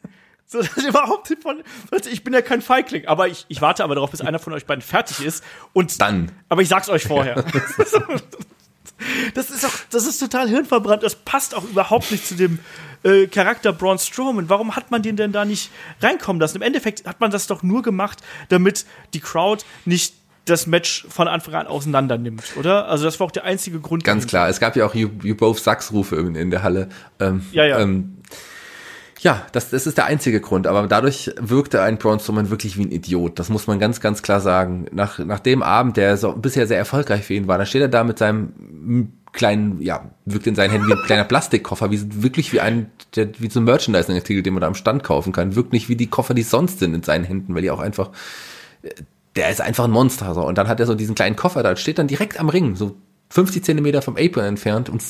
So, das ist überhaupt von, ich bin ja kein Feigling, aber ich, ich warte aber darauf, bis einer von euch beiden fertig ist und dann. Aber ich sag's euch vorher. das ist auch, das ist total hirnverbrannt. Das passt auch überhaupt nicht zu dem äh, Charakter Braun Strowman. Warum hat man den denn da nicht reinkommen lassen? Im Endeffekt hat man das doch nur gemacht, damit die Crowd nicht das Match von Anfang an auseinander nimmt, oder? Also das war auch der einzige Grund. Ganz klar. Es gab ja auch You, you Both Sucks Rufe in, in der Halle. Ähm, ja, ja. Ähm, ja, das, das ist der einzige Grund, aber dadurch wirkte ein Braun Strowman wirklich wie ein Idiot. Das muss man ganz, ganz klar sagen. Nach, nach dem Abend, der so bisher sehr erfolgreich für ihn war, da steht er da mit seinem kleinen, ja, wirkt in seinen Händen wie ein kleiner Plastikkoffer, wie wirklich wie ein, der, wie so ein Merchandising-Artikel, den man da am Stand kaufen kann. Wirkt nicht wie die Koffer, die sonst sind in seinen Händen, weil die auch einfach, der ist einfach ein Monster. So. Und dann hat er so diesen kleinen Koffer da, steht dann direkt am Ring, so 50 Zentimeter vom Apron entfernt und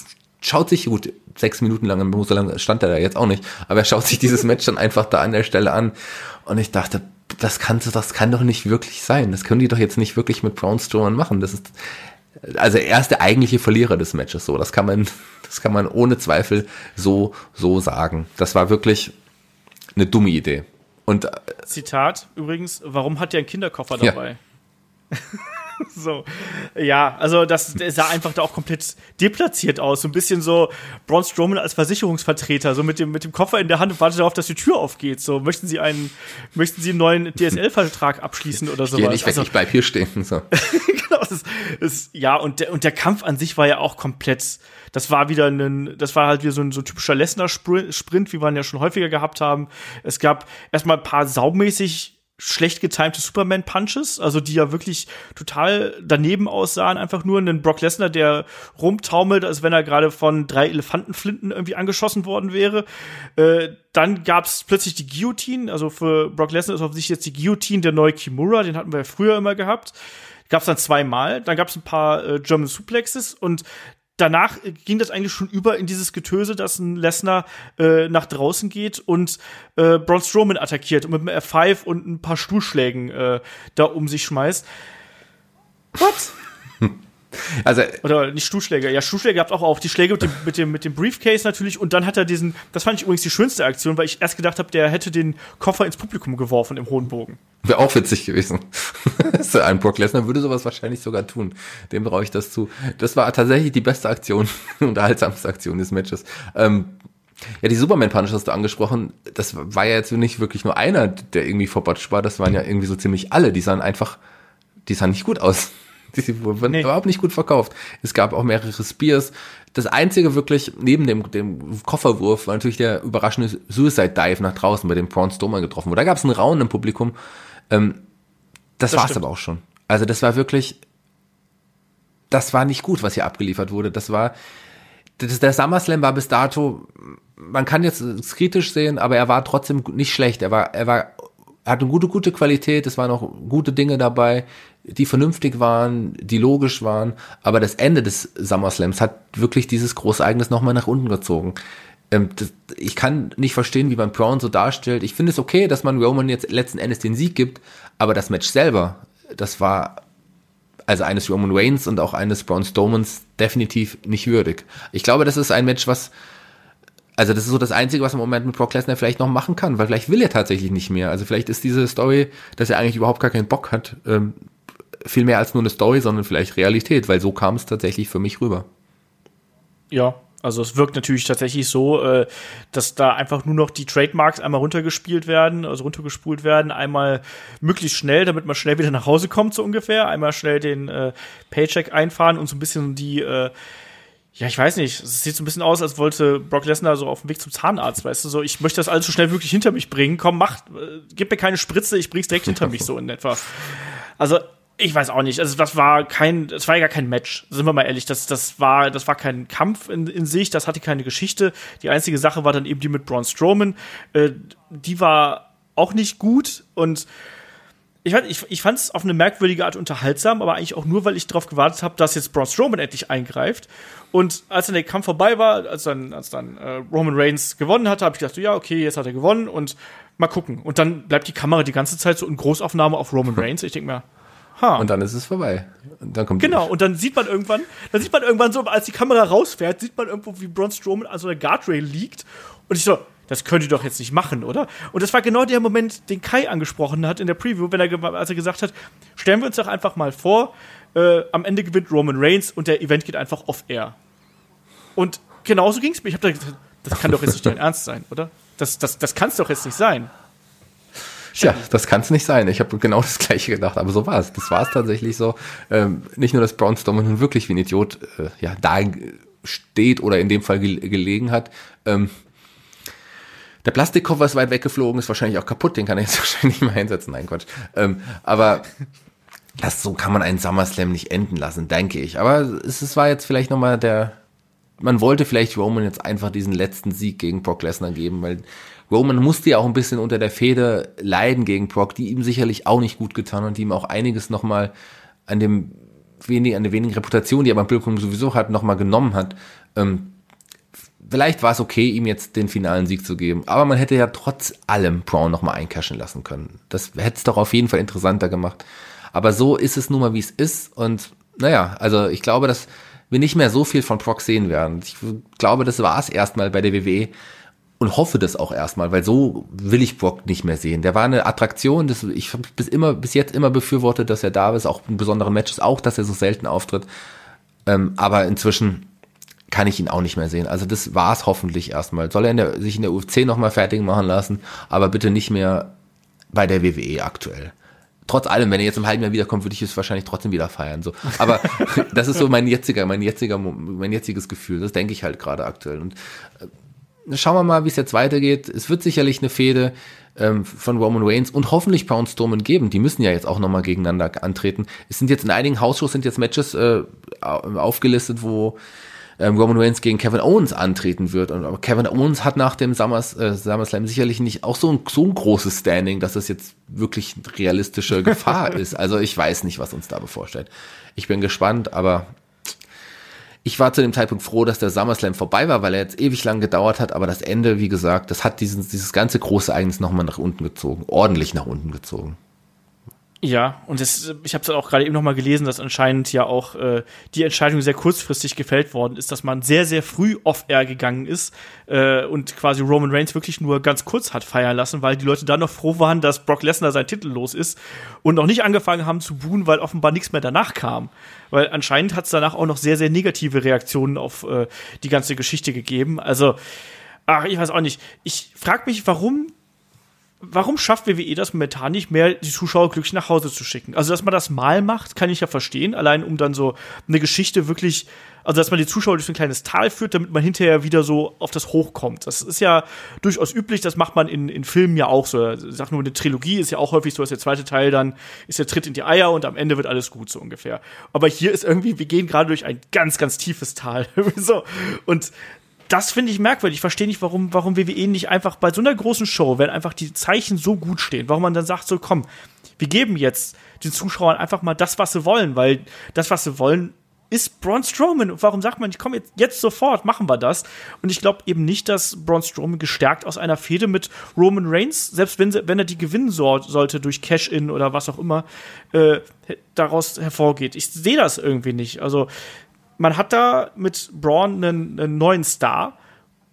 schaut sich, gut, sechs Minuten lang, so lange stand er da jetzt auch nicht, aber er schaut sich dieses Match dann einfach da an der Stelle an. Und ich dachte, das kann, das kann doch nicht wirklich sein. Das können die doch jetzt nicht wirklich mit Braun Strowman machen. Das ist, also er ist der eigentliche Verlierer des Matches, so. Das kann man, das kann man ohne Zweifel so, so sagen. Das war wirklich eine dumme Idee. Und, äh, Zitat übrigens, warum hat der einen Kinderkoffer dabei? Ja. so. Ja, also das sah einfach da auch komplett deplatziert aus. So ein bisschen so Braun Strowman als Versicherungsvertreter, so mit dem, mit dem Koffer in der Hand und wartet darauf, dass die Tür aufgeht. So, möchten Sie einen, möchten Sie einen neuen DSL-Vertrag abschließen oder so? Ich nicht weg, also, ich bleib hier stehen. So. genau, das ist, ja, und der, und der Kampf an sich war ja auch komplett, das war wieder ein, das war halt wieder so ein, so ein typischer Lesnar-Sprint, wie wir ihn ja schon häufiger gehabt haben. Es gab erstmal ein paar saumäßig schlecht getimte Superman-Punches, also die ja wirklich total daneben aussahen. Einfach nur einen Brock Lesnar, der rumtaumelt, als wenn er gerade von drei Elefantenflinten irgendwie angeschossen worden wäre. Äh, dann gab's plötzlich die Guillotine. Also für Brock Lesnar ist auf sich jetzt die Guillotine der neue Kimura. Den hatten wir ja früher immer gehabt. Gab's dann zweimal. Dann gab's ein paar äh, German Suplexes und danach ging das eigentlich schon über in dieses Getöse, dass ein Lesnar äh, nach draußen geht und äh, Braun Strowman attackiert und mit einem F5 und ein paar Stuhlschlägen äh, da um sich schmeißt. What? Also, Oder nicht Stuhlschläge. Ja, Stuhlschläge gab auch auf. Die Schläge mit dem, mit, dem, mit dem Briefcase natürlich. Und dann hat er diesen, das fand ich übrigens die schönste Aktion, weil ich erst gedacht habe, der hätte den Koffer ins Publikum geworfen im hohen Bogen. Wäre auch witzig gewesen. Ein Brock Lesnar würde sowas wahrscheinlich sogar tun. Dem brauche ich das zu. Das war tatsächlich die beste Aktion, unterhaltsamste Aktion des Matches. Ähm, ja, die Superman-Punch hast du angesprochen. Das war ja jetzt nicht wirklich nur einer, der irgendwie verbotscht war. Das waren ja irgendwie so ziemlich alle. Die sahen einfach, die sahen nicht gut aus. Die wurden nee. überhaupt nicht gut verkauft. Es gab auch mehrere Spears. Das einzige wirklich neben dem, dem Kofferwurf war natürlich der überraschende Suicide Dive nach draußen, bei dem Braun Strowman getroffen wurde. Da gab es einen Raun im Publikum. Ähm, das, das war's stimmt. aber auch schon. Also das war wirklich, das war nicht gut, was hier abgeliefert wurde. Das war, das, der SummerSlam war bis dato, man kann jetzt kritisch sehen, aber er war trotzdem nicht schlecht. Er war, er war, hatte eine gute, gute Qualität. Es waren auch gute Dinge dabei die vernünftig waren, die logisch waren, aber das Ende des SummerSlams hat wirklich dieses große Ereignis nochmal nach unten gezogen. Ähm, ich kann nicht verstehen, wie man Brown so darstellt. Ich finde es okay, dass man Roman jetzt letzten Endes den Sieg gibt, aber das Match selber, das war also eines Roman Reigns und auch eines Braun Strowmans definitiv nicht würdig. Ich glaube, das ist ein Match, was also das ist so das Einzige, was im Moment mit Brock Lesnar vielleicht noch machen kann, weil vielleicht will er tatsächlich nicht mehr. Also vielleicht ist diese Story, dass er eigentlich überhaupt gar keinen Bock hat, ähm, viel mehr als nur eine Story, sondern vielleicht Realität, weil so kam es tatsächlich für mich rüber. Ja, also es wirkt natürlich tatsächlich so, äh, dass da einfach nur noch die Trademarks einmal runtergespielt werden, also runtergespult werden, einmal möglichst schnell, damit man schnell wieder nach Hause kommt, so ungefähr, einmal schnell den äh, Paycheck einfahren und so ein bisschen die äh, ja, ich weiß nicht. Es sieht so ein bisschen aus, als wollte Brock Lesnar so auf dem Weg zum Zahnarzt, weißt du, so, ich möchte das alles so schnell wirklich hinter mich bringen. Komm, mach, äh, gib mir keine Spritze, ich bring's direkt hinter mich, so in etwa. Also, ich weiß auch nicht. Also das war kein, das war ja gar kein Match. Sind wir mal ehrlich. Das, das war, das war kein Kampf in, in sich. Das hatte keine Geschichte. Die einzige Sache war dann eben die mit Braun Strowman. Äh, die war auch nicht gut und ich, ich, ich fand es auf eine merkwürdige Art unterhaltsam, aber eigentlich auch nur, weil ich darauf gewartet habe, dass jetzt Braun Strowman endlich eingreift. Und als dann der Kampf vorbei war, als dann, als dann äh, Roman Reigns gewonnen hatte, habe ich gedacht, ja, okay, jetzt hat er gewonnen und mal gucken. Und dann bleibt die Kamera die ganze Zeit so in Großaufnahme auf Roman Reigns. Ich denke mir, Ha. Und dann ist es vorbei. Und dann kommt genau, und dann sieht man irgendwann, dann sieht man irgendwann so, als die Kamera rausfährt, sieht man irgendwo, wie Braun Strowman an so einer Guardrail liegt. Und ich so, das könnt ihr doch jetzt nicht machen, oder? Und das war genau der Moment, den Kai angesprochen hat in der Preview, wenn er, als er gesagt hat, stellen wir uns doch einfach mal vor, äh, am Ende gewinnt Roman Reigns und der Event geht einfach off-air. Und genauso ging es mir. Ich habe da gesagt, das kann doch jetzt nicht dein Ernst sein, oder? Das, das, das kann es doch jetzt nicht sein. Tja, das kann es nicht sein. Ich habe genau das gleiche gedacht, aber so war es. Das war es tatsächlich so. Ähm, nicht nur, dass Braun Strowman nun wirklich wie ein Idiot äh, ja, da steht oder in dem Fall ge gelegen hat. Ähm, der Plastikkoffer ist weit weggeflogen, ist wahrscheinlich auch kaputt, den kann er jetzt wahrscheinlich nicht mehr einsetzen. Nein, Quatsch. Ähm, aber das, so kann man einen SummerSlam nicht enden lassen, denke ich. Aber es, es war jetzt vielleicht nochmal der, man wollte vielleicht Roman jetzt einfach diesen letzten Sieg gegen Brock Lesnar geben, weil Roman musste ja auch ein bisschen unter der Feder leiden gegen Brock, die ihm sicherlich auch nicht gut getan und die ihm auch einiges nochmal an dem wenig, an der wenigen Reputation, die er beim Publikum sowieso hat, nochmal genommen hat. Ähm, vielleicht war es okay, ihm jetzt den finalen Sieg zu geben, aber man hätte ja trotz allem Brown nochmal eincashen lassen können. Das hätte es doch auf jeden Fall interessanter gemacht. Aber so ist es nun mal, wie es ist und naja, also ich glaube, dass wir nicht mehr so viel von Brock sehen werden. Ich glaube, das war es erstmal bei der WWE und hoffe das auch erstmal, weil so will ich Brock nicht mehr sehen. Der war eine Attraktion, das, ich habe bis immer, bis jetzt immer befürwortet, dass er da ist, auch in besonderen Matches, auch, dass er so selten auftritt. Ähm, aber inzwischen kann ich ihn auch nicht mehr sehen. Also das war es hoffentlich erstmal. Soll er in der, sich in der UFC nochmal fertig machen lassen, aber bitte nicht mehr bei der WWE aktuell trotz allem, wenn er jetzt im halben Jahr wiederkommt, würde ich es wahrscheinlich trotzdem wieder feiern. So. Aber das ist so mein jetziger, mein jetziger, mein jetziges Gefühl. Das denke ich halt gerade aktuell. Und äh, schauen wir mal, wie es jetzt weitergeht. Es wird sicherlich eine Fehde ähm, von Roman Reigns und hoffentlich Braun Strowman geben. Die müssen ja jetzt auch nochmal gegeneinander antreten. Es sind jetzt in einigen Hausshows sind jetzt Matches äh, aufgelistet, wo ähm, Roman Reigns gegen Kevin Owens antreten wird. Und aber Kevin Owens hat nach dem Summers, äh, SummerSlam sicherlich nicht auch so ein, so ein großes Standing, dass das jetzt wirklich realistische Gefahr ist. Also ich weiß nicht, was uns da bevorsteht. Ich bin gespannt, aber ich war zu dem Zeitpunkt froh, dass der SummerSlam vorbei war, weil er jetzt ewig lang gedauert hat, aber das Ende, wie gesagt, das hat diesen, dieses ganze große Ereignis nochmal nach unten gezogen, ordentlich nach unten gezogen. Ja, und das, ich habe es auch gerade eben noch mal gelesen, dass anscheinend ja auch äh, die Entscheidung sehr kurzfristig gefällt worden ist, dass man sehr, sehr früh off-air gegangen ist äh, und quasi Roman Reigns wirklich nur ganz kurz hat feiern lassen, weil die Leute dann noch froh waren, dass Brock Lesnar sein Titel los ist und noch nicht angefangen haben zu buhen, weil offenbar nichts mehr danach kam. Weil anscheinend hat es danach auch noch sehr, sehr negative Reaktionen auf äh, die ganze Geschichte gegeben. Also, ach, ich weiß auch nicht. Ich frage mich, warum warum schafft WWE das momentan nicht mehr, die Zuschauer glücklich nach Hause zu schicken? Also, dass man das mal macht, kann ich ja verstehen, allein um dann so eine Geschichte wirklich, also dass man die Zuschauer durch ein kleines Tal führt, damit man hinterher wieder so auf das Hoch kommt. Das ist ja durchaus üblich, das macht man in, in Filmen ja auch so. Ich sag nur, eine Trilogie ist ja auch häufig so, dass der zweite Teil dann ist der Tritt in die Eier und am Ende wird alles gut, so ungefähr. Aber hier ist irgendwie, wir gehen gerade durch ein ganz, ganz tiefes Tal. so. Und das finde ich merkwürdig. Ich verstehe nicht, warum, warum WWE nicht einfach bei so einer großen Show, wenn einfach die Zeichen so gut stehen, warum man dann sagt, so komm, wir geben jetzt den Zuschauern einfach mal das, was sie wollen, weil das, was sie wollen, ist Braun Strowman. Und warum sagt man, ich komme jetzt, jetzt sofort, machen wir das? Und ich glaube eben nicht, dass Braun Strowman gestärkt aus einer Fehde mit Roman Reigns, selbst wenn, wenn er die gewinnen so, sollte durch Cash-In oder was auch immer, äh, daraus hervorgeht. Ich sehe das irgendwie nicht. Also man hat da mit Braun einen, einen neuen Star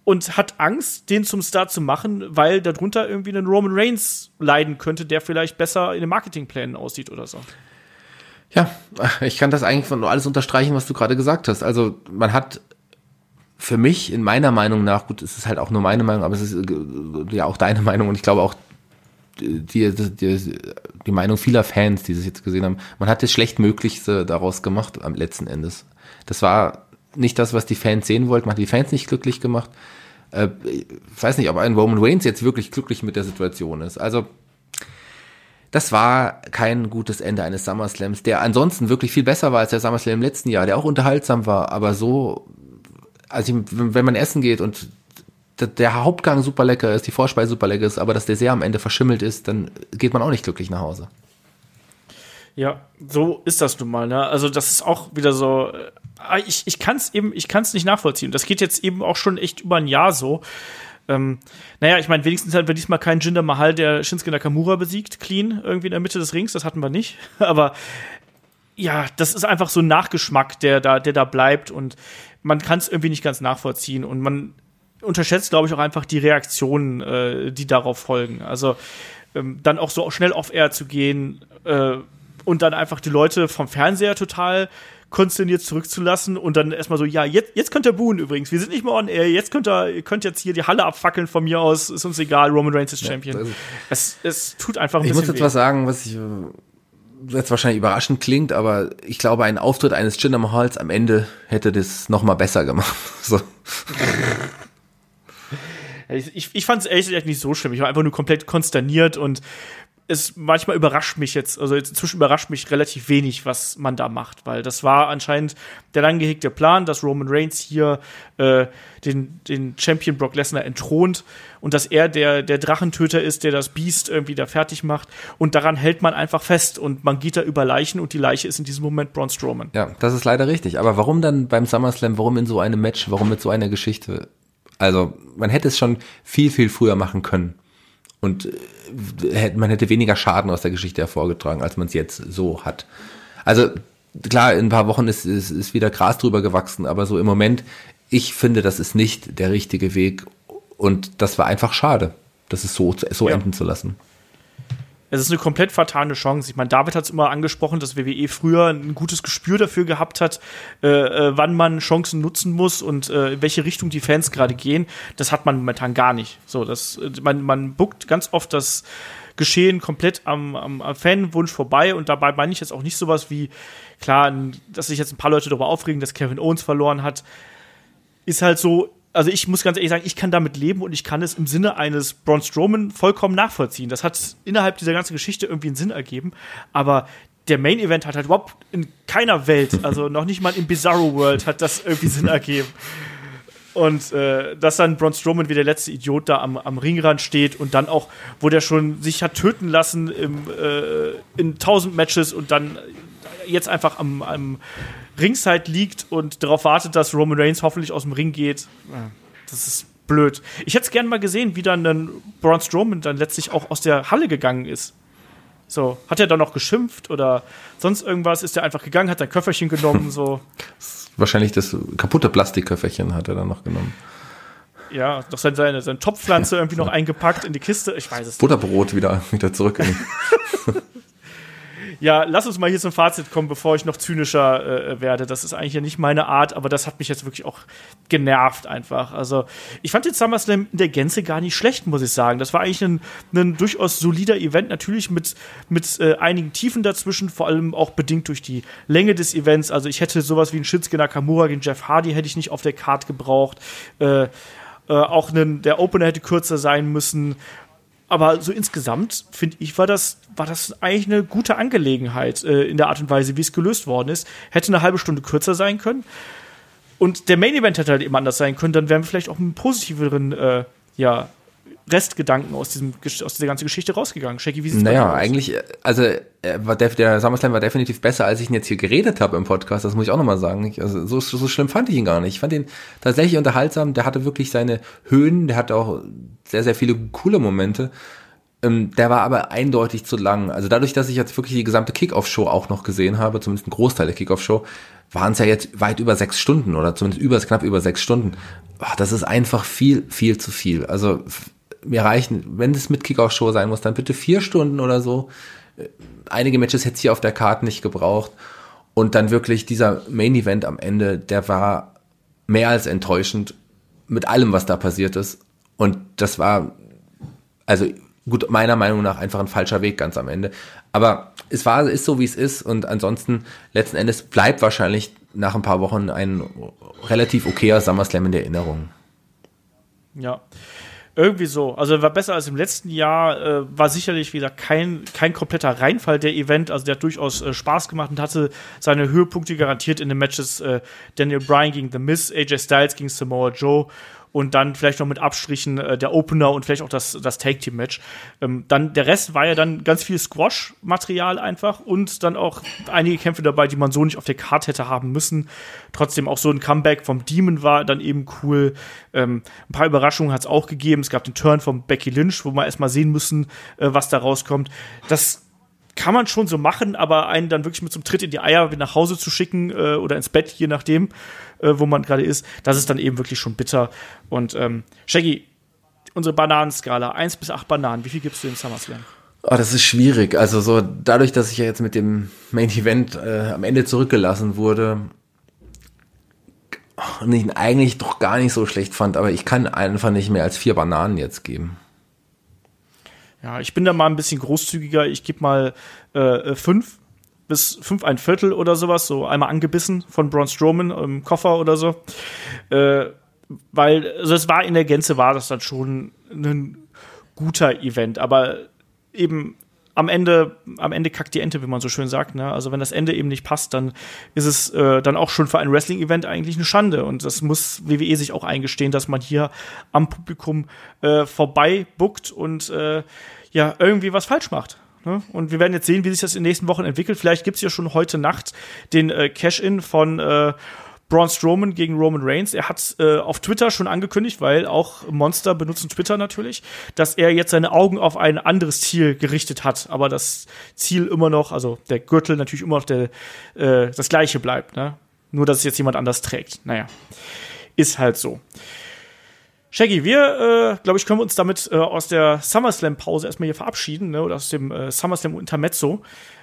und hat Angst, den zum Star zu machen, weil darunter irgendwie ein Roman Reigns leiden könnte, der vielleicht besser in den Marketingplänen aussieht oder so. Ja, ich kann das eigentlich nur alles unterstreichen, was du gerade gesagt hast. Also man hat für mich in meiner Meinung nach, gut, es ist halt auch nur meine Meinung, aber es ist äh, ja auch deine Meinung und ich glaube auch die, die, die Meinung vieler Fans, die es jetzt gesehen haben, man hat das schlechtmöglichste daraus gemacht am letzten Endes. Das war nicht das, was die Fans sehen wollten. Man hat die Fans nicht glücklich gemacht. Äh, ich weiß nicht, ob ein Roman Reigns jetzt wirklich glücklich mit der Situation ist. Also, das war kein gutes Ende eines SummerSlams, der ansonsten wirklich viel besser war als der SummerSlam im letzten Jahr, der auch unterhaltsam war, aber so, also wenn man essen geht und der Hauptgang super lecker ist, die Vorspeise super lecker ist, aber das Dessert am Ende verschimmelt ist, dann geht man auch nicht glücklich nach Hause. Ja, so ist das nun mal. Ne? Also das ist auch wieder so. Äh, ich, ich kann es eben, ich kann es nicht nachvollziehen. Das geht jetzt eben auch schon echt über ein Jahr so. Ähm, naja, ich meine, wenigstens hatten wir diesmal keinen Jinder Mahal, der Shinsuke Nakamura besiegt, clean, irgendwie in der Mitte des Rings. Das hatten wir nicht. Aber ja, das ist einfach so ein Nachgeschmack, der da, der da bleibt und man kann es irgendwie nicht ganz nachvollziehen und man unterschätzt, glaube ich, auch einfach die Reaktionen, äh, die darauf folgen. Also ähm, dann auch so schnell off-air zu gehen, äh, und dann einfach die Leute vom Fernseher total konsterniert zurückzulassen und dann erstmal so, ja, jetzt, jetzt könnt ihr buhen übrigens. Wir sind nicht mehr on air, jetzt könnt ihr, ihr könnt jetzt hier die Halle abfackeln von mir aus, ist uns egal, Roman Reigns ist Champion. Ja, also es, es tut einfach ein Ich muss jetzt weh. was sagen, was ich jetzt wahrscheinlich überraschend klingt, aber ich glaube, ein Auftritt eines Jinder Mahals am Ende hätte das noch mal besser gemacht. so. Ich, ich fand es ehrlich gesagt nicht so schlimm. Ich war einfach nur komplett konsterniert und es manchmal überrascht mich jetzt, also inzwischen überrascht mich relativ wenig, was man da macht, weil das war anscheinend der lang gehegte Plan, dass Roman Reigns hier äh, den, den Champion Brock Lesnar entthront und dass er der, der Drachentöter ist, der das Biest irgendwie da fertig macht und daran hält man einfach fest und man geht da über Leichen und die Leiche ist in diesem Moment Braun Strowman. Ja, das ist leider richtig, aber warum dann beim SummerSlam, warum in so einem Match, warum mit so einer Geschichte? Also, man hätte es schon viel, viel früher machen können. Und äh, man hätte weniger Schaden aus der Geschichte hervorgetragen, als man es jetzt so hat. Also klar, in ein paar Wochen ist, ist, ist wieder Gras drüber gewachsen, aber so im Moment, ich finde, das ist nicht der richtige Weg und das war einfach schade, das ist so, so ja. enden zu lassen. Es ist eine komplett vertane Chance. Ich meine, David hat es immer angesprochen, dass WWE früher ein gutes Gespür dafür gehabt hat, äh, äh, wann man Chancen nutzen muss und äh, in welche Richtung die Fans gerade gehen. Das hat man momentan gar nicht. So, das, äh, man, man buckt ganz oft das Geschehen komplett am, am, am Fanwunsch vorbei und dabei meine ich jetzt auch nicht sowas wie, klar, dass sich jetzt ein paar Leute darüber aufregen, dass Kevin Owens verloren hat. Ist halt so, also ich muss ganz ehrlich sagen, ich kann damit leben und ich kann es im Sinne eines Braun Strowman vollkommen nachvollziehen. Das hat innerhalb dieser ganzen Geschichte irgendwie einen Sinn ergeben, aber der Main Event hat halt überhaupt in keiner Welt, also noch nicht mal im Bizarro World hat das irgendwie Sinn ergeben. Und äh, dass dann Braun Strowman wie der letzte Idiot da am, am Ringrand steht und dann auch, wo der schon sich hat töten lassen im, äh, in tausend Matches und dann jetzt einfach am, am Ringside liegt und darauf wartet, dass Roman Reigns hoffentlich aus dem Ring geht. Das ist blöd. Ich hätte es gerne mal gesehen, wie dann, dann Braun Strowman dann letztlich auch aus der Halle gegangen ist. So, hat er dann noch geschimpft oder sonst irgendwas? Ist er einfach gegangen, hat sein Köfferchen genommen, so. Wahrscheinlich das kaputte Plastikköfferchen hat er dann noch genommen. Ja, noch seine, seine, seine Topfpflanze irgendwie noch eingepackt in die Kiste. Ich weiß es nicht. Butterbrot wieder, wieder zurück. Ja, lass uns mal hier zum Fazit kommen, bevor ich noch zynischer äh, werde. Das ist eigentlich ja nicht meine Art, aber das hat mich jetzt wirklich auch genervt einfach. Also, ich fand den SummerSlam in der Gänze gar nicht schlecht, muss ich sagen. Das war eigentlich ein, ein durchaus solider Event, natürlich mit, mit äh, einigen Tiefen dazwischen, vor allem auch bedingt durch die Länge des Events. Also, ich hätte sowas wie ein Shinsuke Nakamura gegen Jeff Hardy hätte ich nicht auf der Card gebraucht. Äh, äh, auch einen, der Opener hätte kürzer sein müssen aber so insgesamt, finde ich, war das, war das eigentlich eine gute Angelegenheit äh, in der Art und Weise, wie es gelöst worden ist. Hätte eine halbe Stunde kürzer sein können. Und der Main Event hätte halt eben anders sein können, dann wären wir vielleicht auch mit einem positiveren äh, ja, Restgedanken aus, diesem, aus dieser ganzen Geschichte rausgegangen. Shaggy, wie sieht's Naja, eigentlich, also war der, der SummerSlam war definitiv besser, als ich ihn jetzt hier geredet habe im Podcast, das muss ich auch nochmal sagen. Ich, also so, so schlimm fand ich ihn gar nicht. Ich fand ihn tatsächlich unterhaltsam, der hatte wirklich seine Höhen, der hatte auch sehr, sehr viele coole Momente. Ähm, der war aber eindeutig zu lang. Also dadurch, dass ich jetzt wirklich die gesamte Kickoff-Show auch noch gesehen habe, zumindest ein Großteil der Kickoff-Show, waren es ja jetzt weit über sechs Stunden oder zumindest über, knapp über sechs Stunden. Ach, das ist einfach viel, viel zu viel. Also mir reichen, wenn es mit Kickoff-Show sein muss, dann bitte vier Stunden oder so. Äh, einige Matches hätte es hier auf der Karte nicht gebraucht. Und dann wirklich dieser Main-Event am Ende, der war mehr als enttäuschend mit allem, was da passiert ist. Und das war, also gut, meiner Meinung nach einfach ein falscher Weg ganz am Ende. Aber es war, ist so, wie es ist. Und ansonsten, letzten Endes bleibt wahrscheinlich nach ein paar Wochen ein relativ okayer SummerSlam in der Erinnerung. Ja. Irgendwie so. Also war besser als im letzten Jahr. Äh, war sicherlich wieder kein, kein kompletter Reinfall der Event. Also der hat durchaus äh, Spaß gemacht und hatte seine Höhepunkte garantiert in den Matches äh, Daniel Bryan gegen The Miz, AJ Styles gegen Samoa Joe und dann vielleicht noch mit Abstrichen äh, der Opener und vielleicht auch das, das Take-Team-Match. Ähm, dann der Rest war ja dann ganz viel Squash-Material einfach und dann auch einige Kämpfe dabei, die man so nicht auf der Karte hätte haben müssen. Trotzdem auch so ein Comeback vom Demon war dann eben cool. Ähm, ein paar Überraschungen hat es auch gegeben. Es gab den Turn von Becky Lynch, wo wir erstmal sehen müssen, äh, was da rauskommt. Das kann man schon so machen, aber einen dann wirklich mit einem Tritt in die Eier nach Hause zu schicken äh, oder ins Bett, je nachdem, äh, wo man gerade ist, das ist dann eben wirklich schon bitter. Und ähm, Shaggy, unsere Bananenskala, 1 bis 8 Bananen, wie viel gibst du in SummerSlam? Oh, das ist schwierig. Also so dadurch, dass ich ja jetzt mit dem Main Event äh, am Ende zurückgelassen wurde und ich ihn eigentlich doch gar nicht so schlecht fand, aber ich kann einfach nicht mehr als vier Bananen jetzt geben. Ja, ich bin da mal ein bisschen großzügiger. Ich gebe mal äh, fünf bis fünf ein Viertel oder sowas, so einmal angebissen von Braun Strowman im Koffer oder so. Äh, weil, also es war in der Gänze war das dann schon ein guter Event, aber eben am Ende, am Ende kackt die Ente, wie man so schön sagt. Ne? Also wenn das Ende eben nicht passt, dann ist es äh, dann auch schon für ein Wrestling-Event eigentlich eine Schande. Und das muss WWE sich auch eingestehen, dass man hier am Publikum äh, vorbei buckt und äh, ja irgendwie was falsch macht. Ne? Und wir werden jetzt sehen, wie sich das in den nächsten Wochen entwickelt. Vielleicht gibt es ja schon heute Nacht den äh, Cash-In von äh, Braun Strowman gegen Roman Reigns. Er hat äh, auf Twitter schon angekündigt, weil auch Monster benutzen Twitter natürlich, dass er jetzt seine Augen auf ein anderes Ziel gerichtet hat. Aber das Ziel immer noch, also der Gürtel natürlich immer noch der, äh, das gleiche bleibt. Ne? Nur, dass es jetzt jemand anders trägt. Naja, ist halt so. Shaggy, wir, äh, glaube ich, können wir uns damit äh, aus der SummerSlam-Pause erstmal hier verabschieden, ne, oder aus dem äh, SummerSlam-Intermezzo,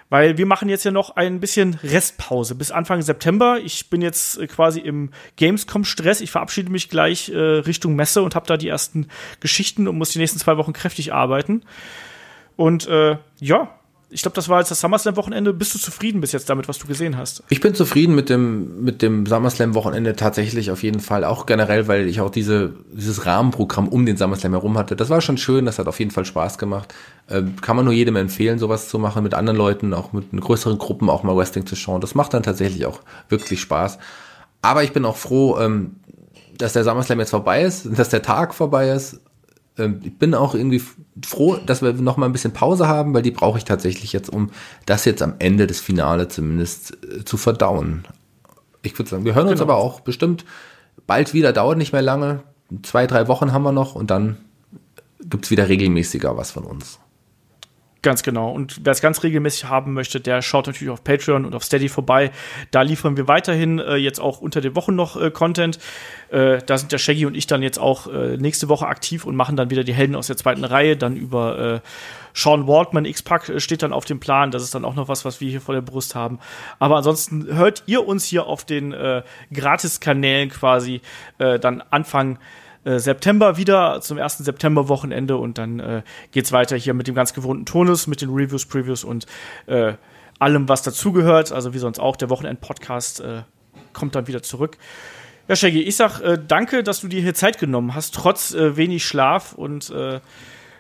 weil wir machen jetzt ja noch ein bisschen Restpause bis Anfang September. Ich bin jetzt äh, quasi im Gamescom-Stress. Ich verabschiede mich gleich äh, Richtung Messe und habe da die ersten Geschichten und muss die nächsten zwei Wochen kräftig arbeiten. Und äh, ja, ich glaube, das war jetzt das SummerSlam-Wochenende. Bist du zufrieden bis jetzt damit, was du gesehen hast? Ich bin zufrieden mit dem, mit dem SummerSlam-Wochenende tatsächlich auf jeden Fall. Auch generell, weil ich auch diese, dieses Rahmenprogramm um den SummerSlam herum hatte. Das war schon schön, das hat auf jeden Fall Spaß gemacht. Äh, kann man nur jedem empfehlen, sowas zu machen, mit anderen Leuten, auch mit größeren Gruppen auch mal Wrestling zu schauen. Das macht dann tatsächlich auch wirklich Spaß. Aber ich bin auch froh, ähm, dass der SummerSlam jetzt vorbei ist, dass der Tag vorbei ist ich bin auch irgendwie froh, dass wir noch mal ein bisschen Pause haben, weil die brauche ich tatsächlich jetzt, um das jetzt am Ende des Finale zumindest äh, zu verdauen. Ich würde sagen, wir hören uns genau. aber auch bestimmt bald wieder, dauert nicht mehr lange. Zwei, drei Wochen haben wir noch und dann gibt's wieder regelmäßiger was von uns. Ganz genau. Und wer es ganz regelmäßig haben möchte, der schaut natürlich auf Patreon und auf Steady vorbei. Da liefern wir weiterhin äh, jetzt auch unter den Wochen noch äh, Content. Äh, da sind der Shaggy und ich dann jetzt auch äh, nächste Woche aktiv und machen dann wieder die Helden aus der zweiten Reihe. Dann über äh, Sean Waldman X-Pack äh, steht dann auf dem Plan. Das ist dann auch noch was, was wir hier vor der Brust haben. Aber ansonsten hört ihr uns hier auf den Gratis-Kanälen quasi dann Anfang äh, September wieder zum ersten September-Wochenende und dann äh, geht's weiter hier mit dem ganz gewohnten Tonus, mit den Reviews, Previews und äh, allem, was dazugehört. Also wie sonst auch, der Wochenend-Podcast äh, kommt dann wieder zurück. Ja, Shaggy, ich sag äh, danke, dass du dir hier Zeit genommen hast, trotz äh, wenig Schlaf und äh,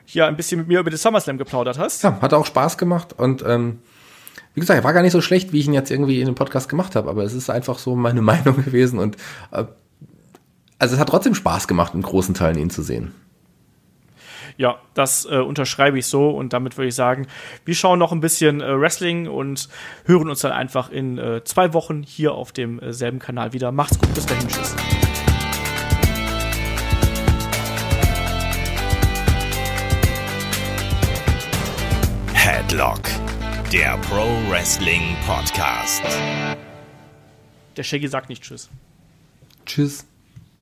hier ein bisschen mit mir über den SummerSlam geplaudert hast. Ja, hat auch Spaß gemacht und ähm, wie gesagt, war gar nicht so schlecht, wie ich ihn jetzt irgendwie in dem Podcast gemacht habe, aber es ist einfach so meine Meinung gewesen und äh, also es hat trotzdem Spaß gemacht, in großen Teilen ihn zu sehen. Ja, das äh, unterschreibe ich so und damit würde ich sagen, wir schauen noch ein bisschen äh, Wrestling und hören uns dann einfach in äh, zwei Wochen hier auf demselben Kanal wieder. Macht's gut, bis dahin, tschüss. Headlock, der Pro Wrestling Podcast. Der Shaggy sagt nicht Tschüss. Tschüss.